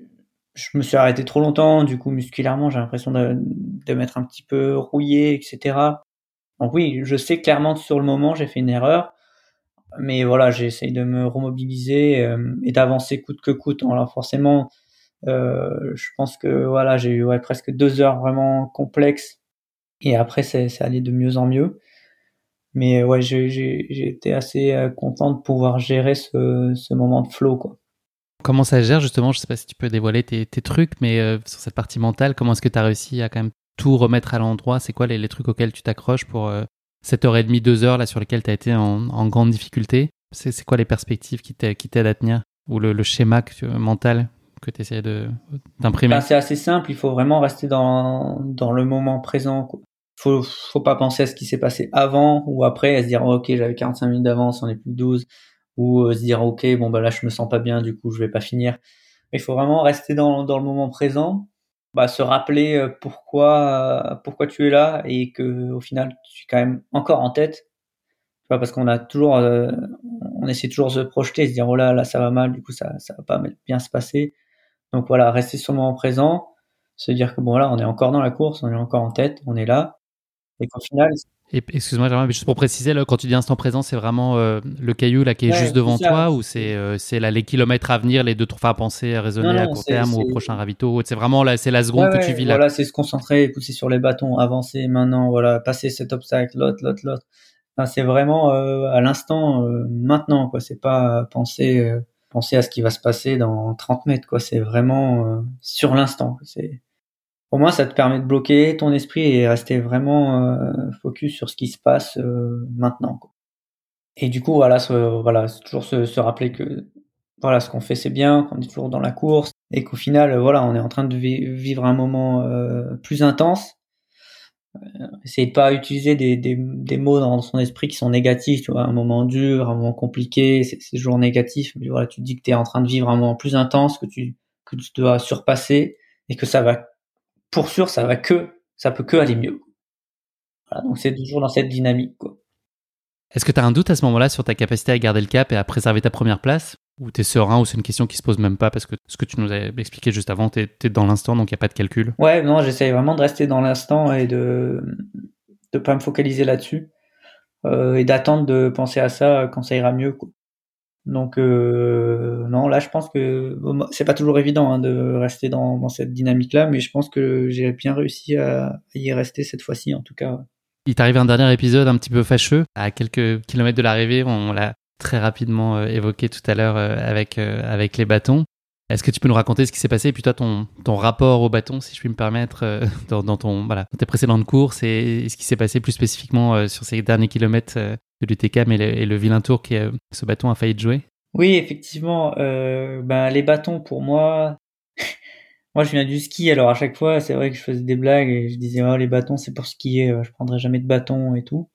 A: je me suis arrêté trop longtemps, du coup musculairement j'ai l'impression de, m'être un petit peu rouillé, etc. Donc oui, je sais clairement que sur le moment, j'ai fait une erreur. Mais voilà, j'essaye de me remobiliser euh, et d'avancer coûte que coûte. Alors forcément, euh, je pense que voilà, j'ai eu presque deux heures vraiment complexes. Et après, c'est allé de mieux en mieux. Mais ouais, j'ai été assez euh, content de pouvoir gérer ce, ce moment de flow. Quoi.
B: Comment ça gère justement Je sais pas si tu peux dévoiler tes, trucs, mais euh, sur cette partie mentale, comment est-ce que tu as réussi à quand même tout remettre à l'endroit? C'est quoi les, trucs auxquels tu t'accroches pour euh, cette heure et demie, deux heures là sur lesquelles tu as été en, grande difficulté? C'est quoi les perspectives qui t'aident à tenir? Ou le, schéma mental que tu essaies d'imprimer?
A: Ben, C'est assez simple, il faut vraiment rester dans, le moment présent. Quoi. Faut, faut pas penser à ce qui s'est passé avant ou après, à se dire ok j'avais 45 minutes d'avance, on est plus que 12, ou euh, se dire ok bon bah là je me sens pas bien, du coup je vais pas finir. il faut vraiment rester dans, dans le moment présent, bah, se rappeler euh, pourquoi, pourquoi tu es là et que au final, tu es quand même encore en tête. Parce qu'on a toujours, euh, on essaie toujours de se projeter, se dire, oh là, là, ça va mal, du coup, ça, ça va pas bien se passer. Donc voilà, rester sur le moment présent, se dire que bon, là, on est encore dans la course, on est encore en tête, on est là. Et qu'au final,
B: excuse-moi, juste pour préciser, là, quand tu dis instant présent, c'est vraiment euh, le caillou là qui est juste devant toi ou c'est euh, c'est là les kilomètres à venir, les deux trois à penser, à raisonner à court terme ou au prochain ravito. C'est vraiment là, c'est la seconde que tu vis là.
A: Voilà, c'est se concentrer, pousser sur les bâtons, avancer maintenant, voilà, passer cet obstacle, l'autre, l'autre, l'autre. Enfin, c'est vraiment euh, à l'instant, maintenant quoi. C'est pas penser penser à ce qui va se passer dans 30 mètres quoi. C'est vraiment sur l'instant. C'est pour moi, ça te permet de bloquer ton esprit et rester vraiment euh, focus sur ce qui se passe euh, maintenant. Quoi. Et du coup, voilà, voilà, c'est toujours se, se, rappeler que voilà, ce qu'on fait, c'est bien, qu'on est toujours dans la course et qu'au final, voilà, on est en train de vivre un moment euh, plus intense. Essayer de pas utiliser des, des, des, mots dans son esprit qui sont négatifs, tu vois, un moment dur, un moment compliqué, c'est toujours négatif. Mais voilà, tu dis que tu es en train de vivre un moment plus intense, que tu que tu dois surpasser et que ça va pour sûr, ça va que, ça peut que aller mieux. Voilà, donc c'est toujours dans cette dynamique, quoi.
B: Est-ce que tu as un doute à ce moment-là sur ta capacité à garder le cap et à préserver ta première place? Ou tu es serein ou c'est une question qui se pose même pas parce que ce que tu nous as expliqué juste avant, tu es, dans l'instant donc il n'y a pas de calcul?
A: Ouais, non, j'essaye vraiment de rester dans l'instant et de ne pas me focaliser là-dessus euh, et d'attendre de penser à ça quand ça ira mieux. Quoi. Donc euh, non, là je pense que c'est pas toujours évident hein, de rester dans, cette dynamique-là, mais je pense que j'ai bien réussi à, y rester cette fois-ci en tout cas.
B: Il t'arrive un dernier épisode un petit peu fâcheux, à quelques kilomètres de l'arrivée, on l'a très rapidement euh, évoqué tout à l'heure euh, avec, les bâtons. Est-ce que tu peux nous raconter ce qui s'est passé et puis toi ton, rapport au bâton, si je puis me permettre, [LAUGHS] dans, ton, voilà, dans tes précédentes courses et, ce qui s'est passé plus spécifiquement sur ces derniers kilomètres de l'UTCAM et le, vilain tour que ce bâton a failli jouer
A: Oui, effectivement. Euh, ben, les bâtons, pour moi, [LAUGHS] moi je viens du ski, alors à chaque fois, c'est vrai que je faisais des blagues et je disais, oh, les bâtons, c'est pour skier, euh, je prendrai jamais de bâton et tout.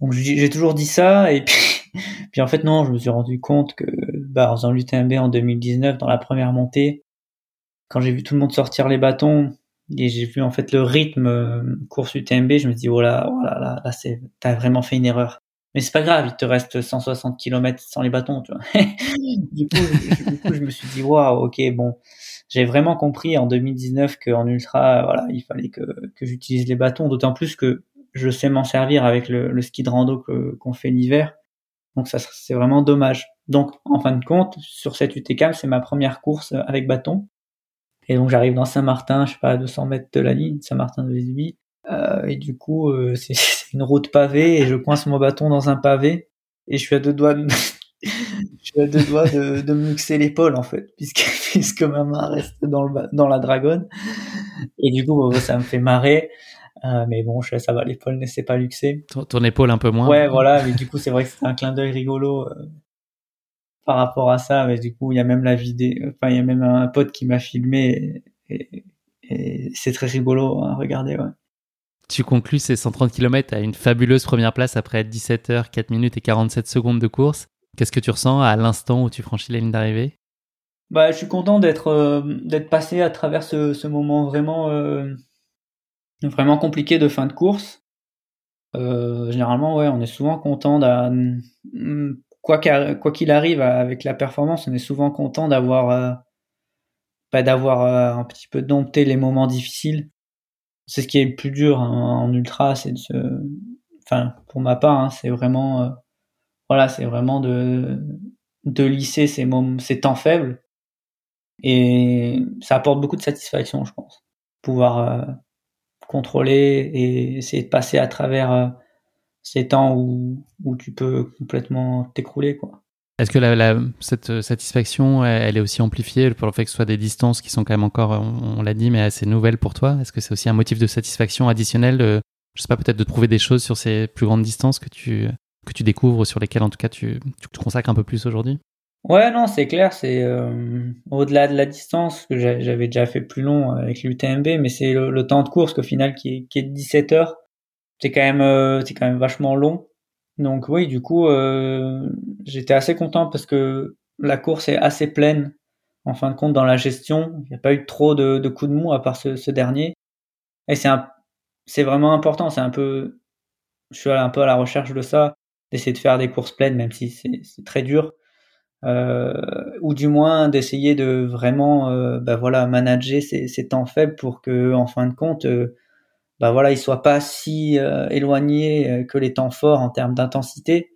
A: Donc j'ai toujours dit ça, et puis, [LAUGHS] puis en fait, non, je me suis rendu compte que, bah, en faisant l'UTMB en 2019, dans la première montée, quand j'ai vu tout le monde sortir les bâtons, et j'ai vu en fait le rythme euh, course UTMB, je me dis, oh là, oh là, là, là c'est, t'as vraiment fait une erreur mais c'est pas grave, il te reste 160 km sans les bâtons, tu vois. [LAUGHS] du, coup, je, me suis dit, waouh, ok, bon, j'ai vraiment compris en 2019 qu'en ultra, voilà, il fallait que, que j'utilise les bâtons, d'autant plus que je sais m'en servir avec le, ski de rando qu'on fait l'hiver. Donc ça, c'est vraiment dommage. Donc, en fin de compte, sur cette UTCAM, c'est ma première course avec bâton. Et donc, j'arrive dans Saint-Martin, je sais pas, à 200 mètres de la ligne, Saint-Martin de Vésubie. Euh, et du coup, euh, [LAUGHS] c'est une route pavée et je coince mon bâton dans un pavé et je suis à deux doigts de, [LAUGHS] je suis à deux doigts de, de me luxer l'épaule en fait, puisque, [LAUGHS] puisque ma main reste dans, le, dans la dragonne. Et du coup, ça me fait marrer. Euh, mais bon, je, ça va, l'épaule ne s'est pas luxée.
B: Ton, épaule un peu moins.
A: Ouais, voilà, mais du coup, c'est vrai que c'est un clin d'œil rigolo euh, par rapport à ça. Mais du coup, il y a même la vidéo, enfin, il y a même un pote qui m'a filmé et, et, c'est très rigolo à regarder, ouais.
B: Tu conclus ces 130 km à une fabuleuse première place après 17 heures, 4 minutes et 47 secondes de course. Qu'est-ce que tu ressens à l'instant où tu franchis la ligne d'arrivée?
A: Bah, je suis content d'être euh, d'être passé à travers ce, ce moment vraiment euh, vraiment compliqué de fin de course. Euh, généralement, ouais, on est souvent content quoi quoi qu'il arrive avec la performance, on est souvent content d'avoir euh, bah, d'avoir un petit peu dompté les moments difficiles c'est ce qui est le plus dur hein, en ultra, c'est de se, enfin pour ma part, hein, c'est vraiment, euh, voilà, c'est vraiment de de lisser ces moments, ces temps faibles, et ça apporte beaucoup de satisfaction, je pense, pouvoir euh, contrôler et essayer de passer à travers euh, ces temps où où tu peux complètement t'écrouler, quoi.
B: Est-ce que la, cette euh, satisfaction, elle est aussi amplifiée pour le fait que ce soit des distances qui sont quand même encore, on, l'a dit, mais assez nouvelles pour toi? Est-ce que c'est aussi un motif de satisfaction additionnel de, je sais pas, peut-être de trouver des choses sur ces plus grandes distances que tu, que tu découvres, sur lesquelles en tout cas tu, tu te consacres un peu plus aujourd'hui?
A: Ouais, non, c'est clair, c'est euh, au-delà de la distance, que j'avais déjà fait plus long avec l'UTMB, mais c'est le, temps de course qu'au final qui est, qui est de 17 heures. C'est quand même, euh, c'est quand même vachement long. Donc oui, du coup, euh, j'étais assez content parce que la course est assez pleine en fin de compte, dans la gestion, il n'y a pas eu trop de, coups de mou à part ce, dernier. Et c'est c'est vraiment important. C'est un peu, je suis un peu à la recherche de ça, d'essayer de faire des courses pleines, même si c'est très dur. Euh, ou du moins d'essayer de vraiment euh, bah voilà manager ces, ces, temps faibles pour que en fin de compte euh, bah voilà ils soient pas si euh, éloignés euh, que les temps forts en termes d'intensité.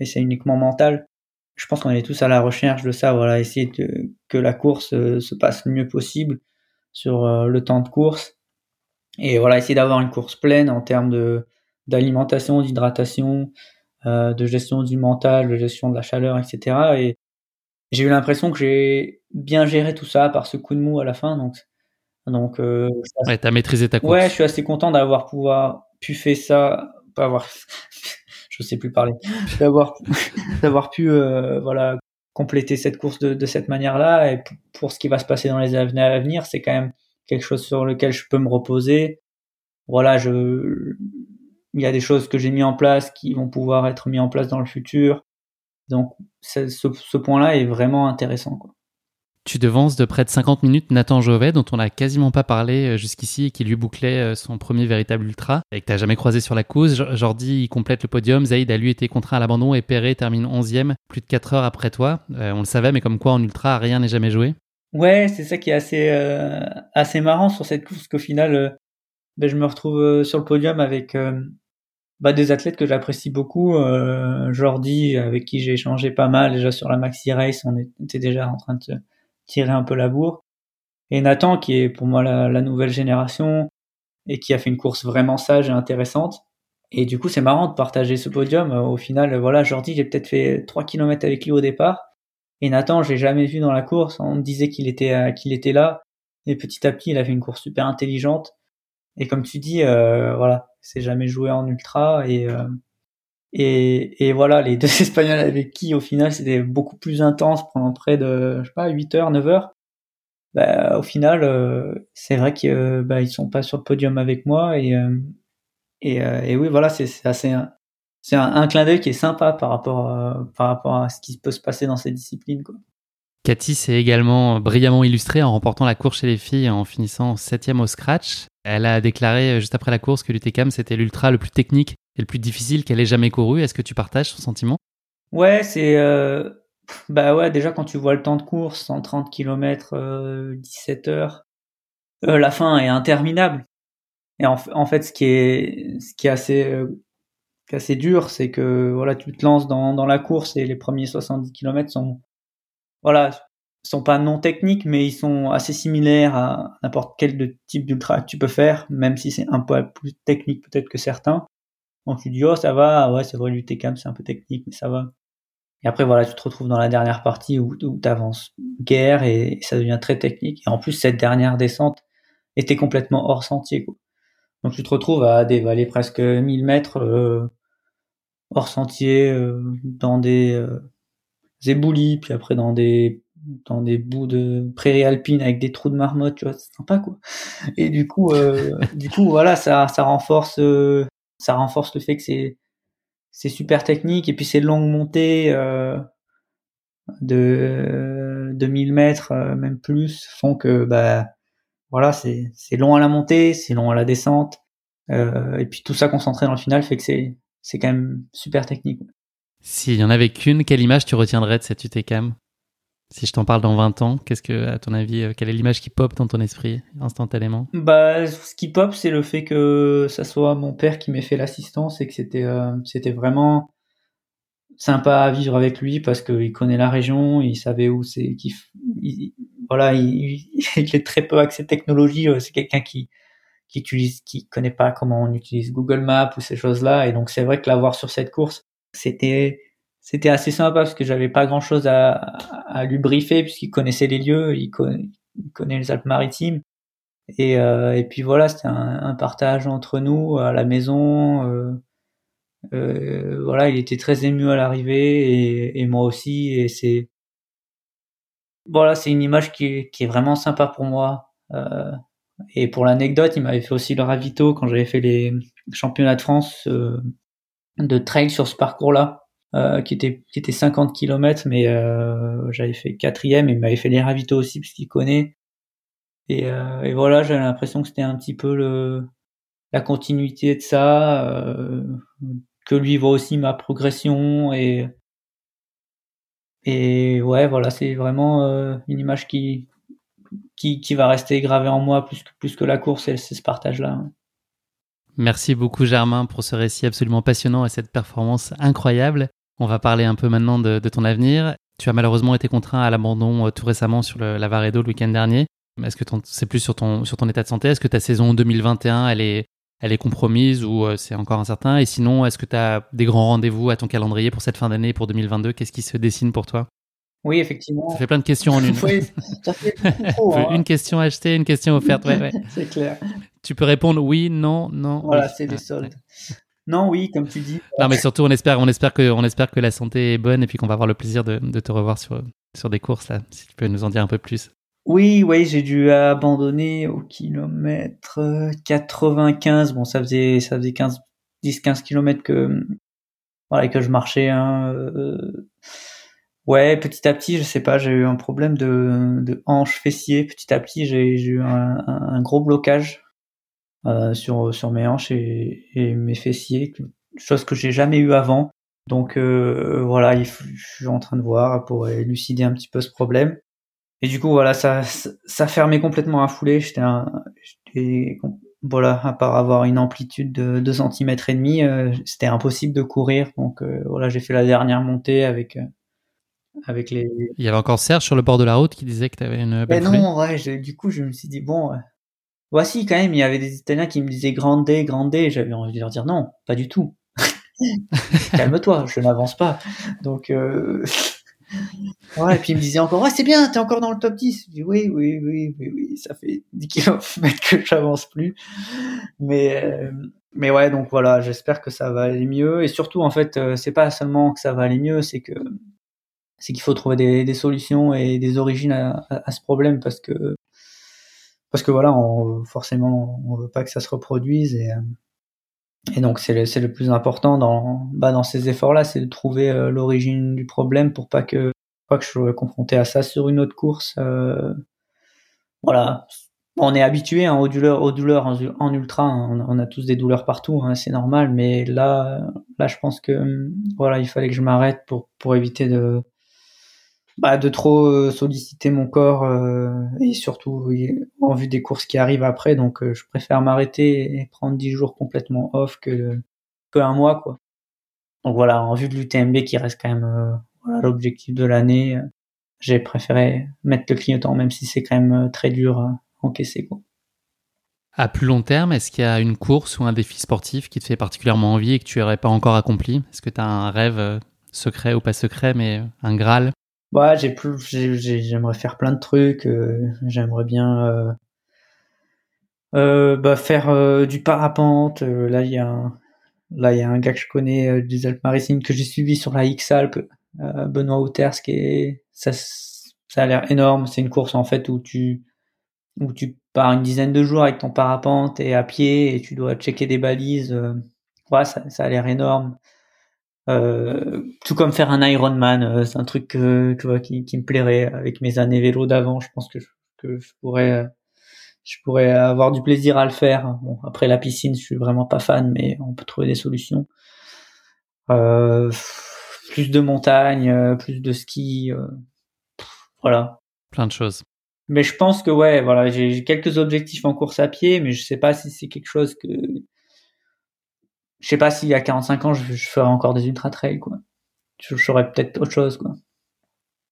A: Et c'est uniquement mental. Je pense qu'on est tous à la recherche de ça voilà essayer de, que la course se passe le mieux possible sur le temps de course. Et voilà essayer d'avoir une course pleine en termes de d'alimentation d'hydratation de gestion du mental de gestion de la chaleur etc et j'ai eu l'impression que j'ai bien géré tout ça par ce coup de mou à la fin. Donc, donc euh,
B: ouais, t'as maîtrisé ta course.
A: Ouais, je suis assez content d'avoir pouvoir pu faire ça, pas avoir, [LAUGHS] je sais plus parler, [LAUGHS] d'avoir d'avoir pu euh, voilà compléter cette course de, de cette manière-là. Et pour ce qui va se passer dans les années à venir, c'est quand même quelque chose sur lequel je peux me reposer. Voilà, je, il y a des choses que j'ai mis en place qui vont pouvoir être mis en place dans le futur. Donc ce, ce point-là est vraiment intéressant. Quoi.
B: Tu devances de près de 50 minutes Nathan Jovet, dont on n'a quasiment pas parlé euh, jusqu'ici et qui lui bouclait euh, son premier véritable ultra et que tu n'as jamais croisé sur la course. Jordi il complète le podium, Zaïd a lui été contraint à l'abandon et Perret termine 11e, plus de 4 heures après toi. Euh, on le savait, mais comme quoi en ultra, rien n'est jamais joué.
A: Ouais, c'est ça qui est assez, assez marrant sur cette course qu'au final, ben, je me retrouve sur le podium avec bah, des athlètes que j'apprécie beaucoup. Jordi, avec qui j'ai échangé pas mal déjà sur la Maxi Race, on était déjà en train de tirer un peu la bourre. Et Nathan, qui est pour moi la, nouvelle génération et qui a fait une course vraiment sage et intéressante. Et du coup, c'est marrant de partager ce podium. Au final, voilà, Jordi, j'ai peut-être fait 3 km avec lui au départ. Et Nathan, j'ai jamais vu dans la course. On me disait qu'il était, euh, qu'il était là. Et petit à petit, il a fait une course super intelligente. Et comme tu dis, euh, voilà, c'est jamais joué en ultra et euh, et, et voilà, les [LAUGHS] deux Espagnols avec qui au final c'était beaucoup plus intense pendant près de je sais pas 8 heures, 9 heures. Bah, au final, euh, c'est vrai qu'ils bah, ils sont pas sur le podium avec moi et et, et oui voilà, c'est assez c'est un, clin d'œil qui est sympa par rapport à, par rapport à ce qui peut se passer dans ces disciplines quoi.
B: Cathy s'est également brillamment illustrée en remportant la course chez les filles en finissant septième au scratch. Elle a déclaré euh, juste après la course que l'UTCAM c'était l'ultra le plus technique et le plus difficile qu'elle ait jamais couru. Est-ce que tu partages son sentiment?
A: Ouais, c'est euh... bah ouais déjà quand tu vois le temps de course 130 km euh, 17 heures, euh, la fin est interminable. Et en, en, fait ce qui est ce qui est assez euh, assez dur, c'est que voilà tu te lances dans dans la course et les premiers 70 km sont voilà, sont pas non techniques, mais ils sont assez similaires à n'importe quel type d'ultra que tu peux faire, même si c'est un peu plus technique peut-être que certains. Donc tu dis oh ça va, ouais c'est vrai l'UTCAM c'est un peu technique mais ça va. Et après voilà tu te retrouves dans la dernière partie où, où tu avances guerre et, ça devient très technique. Et en plus cette dernière descente était complètement hors sentier. Quoi. Donc tu te retrouves à dévaler presque 1000 mètres euh, hors sentier euh, dans des euh, éboulis, puis après dans des dans des bouts de prairies alpines avec des trous de marmotte, tu vois, c'est sympa quoi. Et du coup, euh, du coup, voilà, ça, ça renforce, euh, ça renforce le fait que c'est super technique et puis ces longues montées euh, de de 1000 mètres, euh, même plus, font que bah voilà, c'est long à la montée, c'est long à la descente, euh, et puis tout ça concentré dans le final fait que c'est c'est quand même super technique.
B: S'il y en avait qu'une, quelle image tu retiendrais de cette UTCAM Si je t'en parle dans 20 ans, qu'est-ce que, à ton avis, euh, quelle est l'image qui pop dans ton esprit instantanément?
A: Bah, ce qui pop, c'est le fait que ça soit mon père qui m'ait fait l'assistance et que c'était, euh, c'était vraiment sympa à vivre avec lui parce qu'il connaît la région, il savait où c'est, qu'il, il, voilà, il, [LAUGHS] il, est très peu accès technologie. Euh, c'est quelqu'un qui, qui utilise, qui connaît pas comment on utilise Google Maps ou ces choses-là. Et donc c'est vrai que l'avoir sur cette course, c'était c'était assez sympa parce que j'avais pas grand chose à, à lui briefer puisqu'il connaissait les lieux, il connaît, il connaît les Alpes-Maritimes. Et, euh, et puis voilà, c'était un, un, partage entre nous à la maison. Euh, euh, voilà, il était très ému à l'arrivée et, et, moi aussi. Et c'est voilà, c'est une image qui qui est vraiment sympa pour moi. Euh, et pour l'anecdote, il m'avait fait aussi le ravito quand j'avais fait les championnats de France euh, de trail sur ce parcours-là. Qui était qui était 50 km, mais j'avais fait quatrième et il m'avait fait les ravitaux aussi parce qu'il connaît. Et, et voilà, j'avais l'impression que c'était un petit peu le la continuité de ça, que lui voit aussi ma progression et et ouais, voilà, c'est vraiment une image qui qui, qui va rester gravé en moi plus que, plus que la course, et c'est ce partage-là.
B: Merci beaucoup Germain pour ce récit absolument passionnant et cette performance incroyable. On va parler un peu maintenant de, ton avenir. Tu as malheureusement été contraint à l'abandon euh, tout récemment sur le, la Varedo le week-end dernier. Est-ce que c'est plus sur ton, sur ton état de santé? Est-ce que ta saison 2021, elle est, elle est compromise ou euh, c'est encore incertain? Et sinon, est-ce que tu as des grands rendez-vous à ton calendrier pour cette fin d'année, pour 2022 Qu'est-ce qui se dessine pour toi?
A: Oui, effectivement.
B: Ça fait plein de questions en une. [LAUGHS]
A: ça fait trop, [LAUGHS] hein.
B: Une question achetée, une question offerte. Ouais, ouais. [LAUGHS]
A: c'est clair.
B: Tu peux répondre oui, non, non.
A: Voilà, c'est des soldes. Non, oui, comme tu dis.
B: Non, mais surtout, on espère, on espère que, on espère que la santé est bonne et puis qu'on va avoir le plaisir de, de, te revoir sur, sur des courses là. Si tu peux nous en dire un peu plus.
A: Oui, oui, j'ai dû abandonner au kilomètre 95. Bon, ça faisait, ça faisait 15, 10, 15 kilomètres que, voilà, que je marchais. Hein, euh, Ouais, petit à petit, je sais pas, j'ai eu un problème de, de hanche fessier. Petit à petit, j'ai eu un, un, gros blocage euh, sur sur mes hanches et, et, mes fessiers, chose que j'ai jamais eu avant. Donc euh, voilà, il, je suis en train de voir pour élucider un petit peu ce problème. Et du coup, voilà, ça ça fermait complètement à foulée. J'étais un, voilà, à part avoir une amplitude de 2 cm et demi, euh, c'était impossible de courir. Donc euh, voilà, j'ai fait la dernière montée avec euh, avec les.
B: Il y avait encore Serge sur le bord de la route qui disait que tu avais une belle
A: ben non, ouais, du coup, je me suis dit, bon, voici quand même, il y avait des Italiens qui me disaient grande, grande, j'avais envie de leur dire non, pas du tout. [LAUGHS] Calme-toi, je n'avance pas. Donc, euh... ouais, et puis il me disait encore, ouais, c'est bien, t'es encore dans le top 10. Je dis, oui, oui, oui, oui, oui, ça fait 10 km que j'avance plus. Mais, euh, mais ouais, donc voilà, j'espère que ça va aller mieux. Et surtout, en fait, euh, c'est pas seulement que ça va aller mieux, c'est que c'est qu'il faut trouver des, des, solutions et des origines à, à, ce problème parce que parce que voilà, on, forcément, on veut pas que ça se reproduise et et donc c'est le, le plus important dans bah, dans ces efforts-là, c'est de trouver euh, l'origine du problème pour pas que pas que je sois confronté à ça sur une autre course. Euh, voilà, on est habitué hein, aux douleurs, aux douleurs en, ultra. Hein. On, a tous des douleurs partout, hein, c'est normal. Mais là, là, je pense que voilà, il fallait que je m'arrête pour pour éviter de bah, de trop euh, solliciter mon corps euh, et surtout en vue des courses qui arrivent après. Donc, euh, je préfère m'arrêter et prendre 10 jours complètement off que, que un mois, quoi. Donc voilà, en vue de l'UTMB qui reste quand même voilà, l'objectif de l'année, j'ai préféré mettre le clignotant, même si c'est quand même très dur à encaisser, quoi.
B: À plus long terme, est-ce qu'il y a une course ou un défi sportif qui te fait particulièrement envie et que tu n'aurais pas encore accompli? Est-ce que tu as un rêve secret ou pas secret, mais un Graal?
A: Ouais, j'ai plus, j'aimerais faire plein de trucs. Euh, j'aimerais bien euh, euh, bah, faire du parapente. là, il y a un, là il y a un gars que je connais des Alpes-Maritimes que j'ai suivi sur la X-Alpes, Benoît Outers, qui est ça, ça a l'air énorme. C'est une course en fait où tu où tu pars une dizaine de jours avec ton parapente et à pied et tu dois checker des balises. ouais, ça, ça a l'air énorme. Euh, tout comme faire un Ironman, euh, c'est un truc que, que qui, qui, me plairait avec mes années vélo d'avant. Je pense que je, que je pourrais, je pourrais avoir du plaisir à le faire. Bon, après la piscine, je suis vraiment pas fan, mais on peut trouver des solutions. Euh, plus de montagne, euh, plus de ski, euh, voilà.
B: Plein de choses.
A: Mais je pense que ouais, voilà, j'ai quelques objectifs en course à pied, mais je sais pas si c'est quelque chose que je sais pas y a 45 ans, je, je ferais encore des ultra trails, quoi. Je, ferais peut-être autre chose, quoi.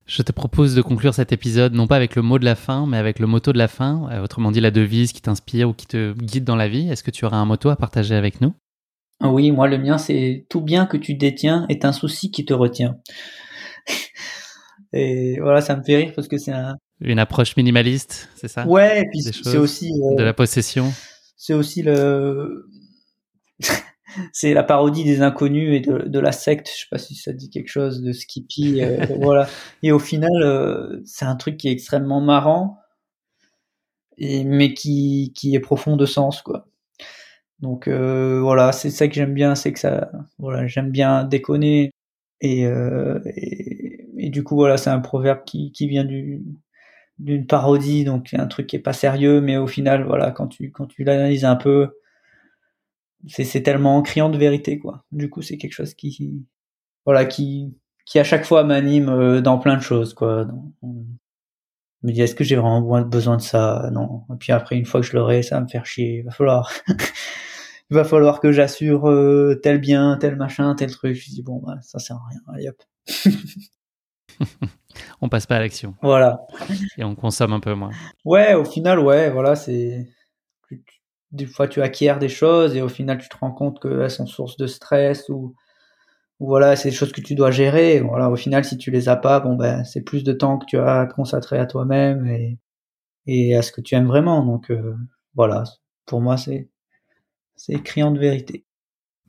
B: Je te propose de conclure cet épisode non pas avec le mot de la fin, mais avec le motto de la fin, euh, autrement dit la devise qui t'inspire ou qui te guide dans la vie. Est-ce que tu auras un motto à partager avec nous?
A: Oui, moi le mien c'est tout bien que tu détiens est un souci qui te retient. [LAUGHS] et voilà, ça me fait rire parce que c'est un...
B: une approche minimaliste, c'est ça?
A: Ouais, et puis c'est aussi
B: euh, de la possession.
A: C'est aussi le c'est la parodie des inconnus et de, la secte. Je sais pas si ça dit quelque chose de Skippy. Euh, [LAUGHS] voilà. Et au final, euh, c'est un truc qui est extrêmement marrant, et, mais qui, qui est profond de sens, quoi. Donc euh, voilà, c'est ça que j'aime bien, c'est que ça, voilà, j'aime bien déconner Et, et, et, du coup, voilà, c'est un proverbe qui, qui vient du, d'une parodie, donc un truc qui est pas sérieux, mais au final, voilà, quand tu, quand tu l'analyses un peu, c'est, c'est tellement criant de vérité, quoi. Du coup, c'est quelque chose qui, voilà, qui, qui à chaque fois m'anime euh, dans plein de choses, quoi. je me dis, est-ce que j'ai vraiment besoin de ça? Non. Et puis après, une fois que je l'aurai, ça va me faire chier. Il va falloir, [LAUGHS] il va falloir que j'assure euh, tel bien, tel machin, tel truc. Je dis, bon, bah, ça sert à rien. Allez hop. [LAUGHS]
B: on passe pas à l'action.
A: Voilà.
B: Et on consomme un peu moins.
A: Ouais, au final, ouais, voilà, c'est. Des fois, tu acquiers des choses et au final, tu te rends compte qu'elles sont source de stress ou, voilà, c'est des choses que tu dois gérer. Voilà, au final, si tu les as pas, bon, ben, c'est plus de temps que tu as à consacrer à toi-même et, et à ce que tu aimes vraiment. Donc, euh, voilà, pour moi, c'est, c'est criant de vérité.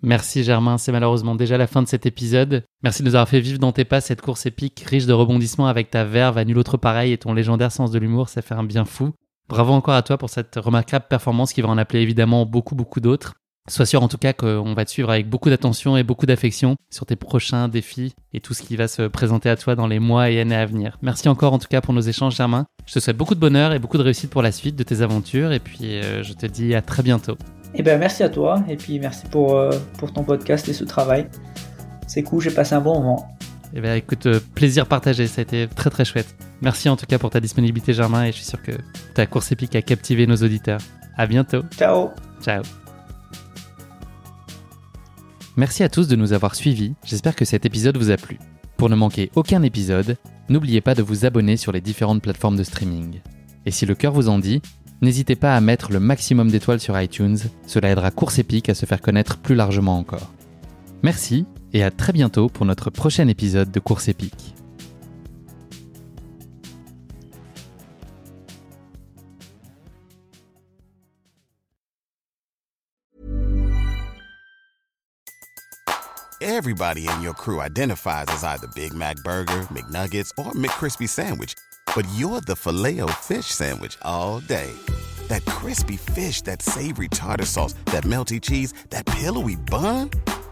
B: Merci Germain, c'est malheureusement déjà la fin de cet épisode. Merci de nous avoir fait vivre dans tes pas cette course épique, riche de rebondissements avec ta verve à nul autre pareil et ton légendaire sens de l'humour, ça fait un bien fou. Bravo encore à toi pour cette remarquable performance qui va en appeler évidemment beaucoup beaucoup d'autres. Sois sûr en tout cas qu'on va te suivre avec beaucoup d'attention et beaucoup d'affection sur tes prochains défis et tout ce qui va se présenter à toi dans les mois et années à venir. Merci encore en tout cas pour nos échanges Germain. Je te souhaite beaucoup de bonheur et beaucoup de réussite pour la suite de tes aventures et puis euh, je te dis à très bientôt.
A: Eh ben merci à toi et puis merci pour, euh, pour ton podcast et ce travail. C'est cool, j'ai passé un bon moment.
B: Eh ben écoute, euh, plaisir partagé, ça a été très très chouette. Merci en tout cas pour ta disponibilité Germain et je suis sûr que ta course épique a captivé nos auditeurs. À bientôt.
A: Ciao.
B: Ciao. Merci à tous de nous avoir suivis, j'espère que cet épisode vous a plu. Pour ne manquer aucun épisode, n'oubliez pas de vous abonner sur les différentes plateformes de streaming. Et si le cœur vous en dit, N'hésitez pas à mettre le maximum d'étoiles sur iTunes, cela aidera Course Épique à se faire connaître plus largement encore. Merci et à très bientôt pour notre prochain épisode de Course Épique.
D: Everybody in your crew identifies as either Big Mac burger, McNuggets or McCrispy sandwich. but you're the filet fish sandwich all day. That crispy fish, that savory tartar sauce, that melty cheese, that pillowy bun?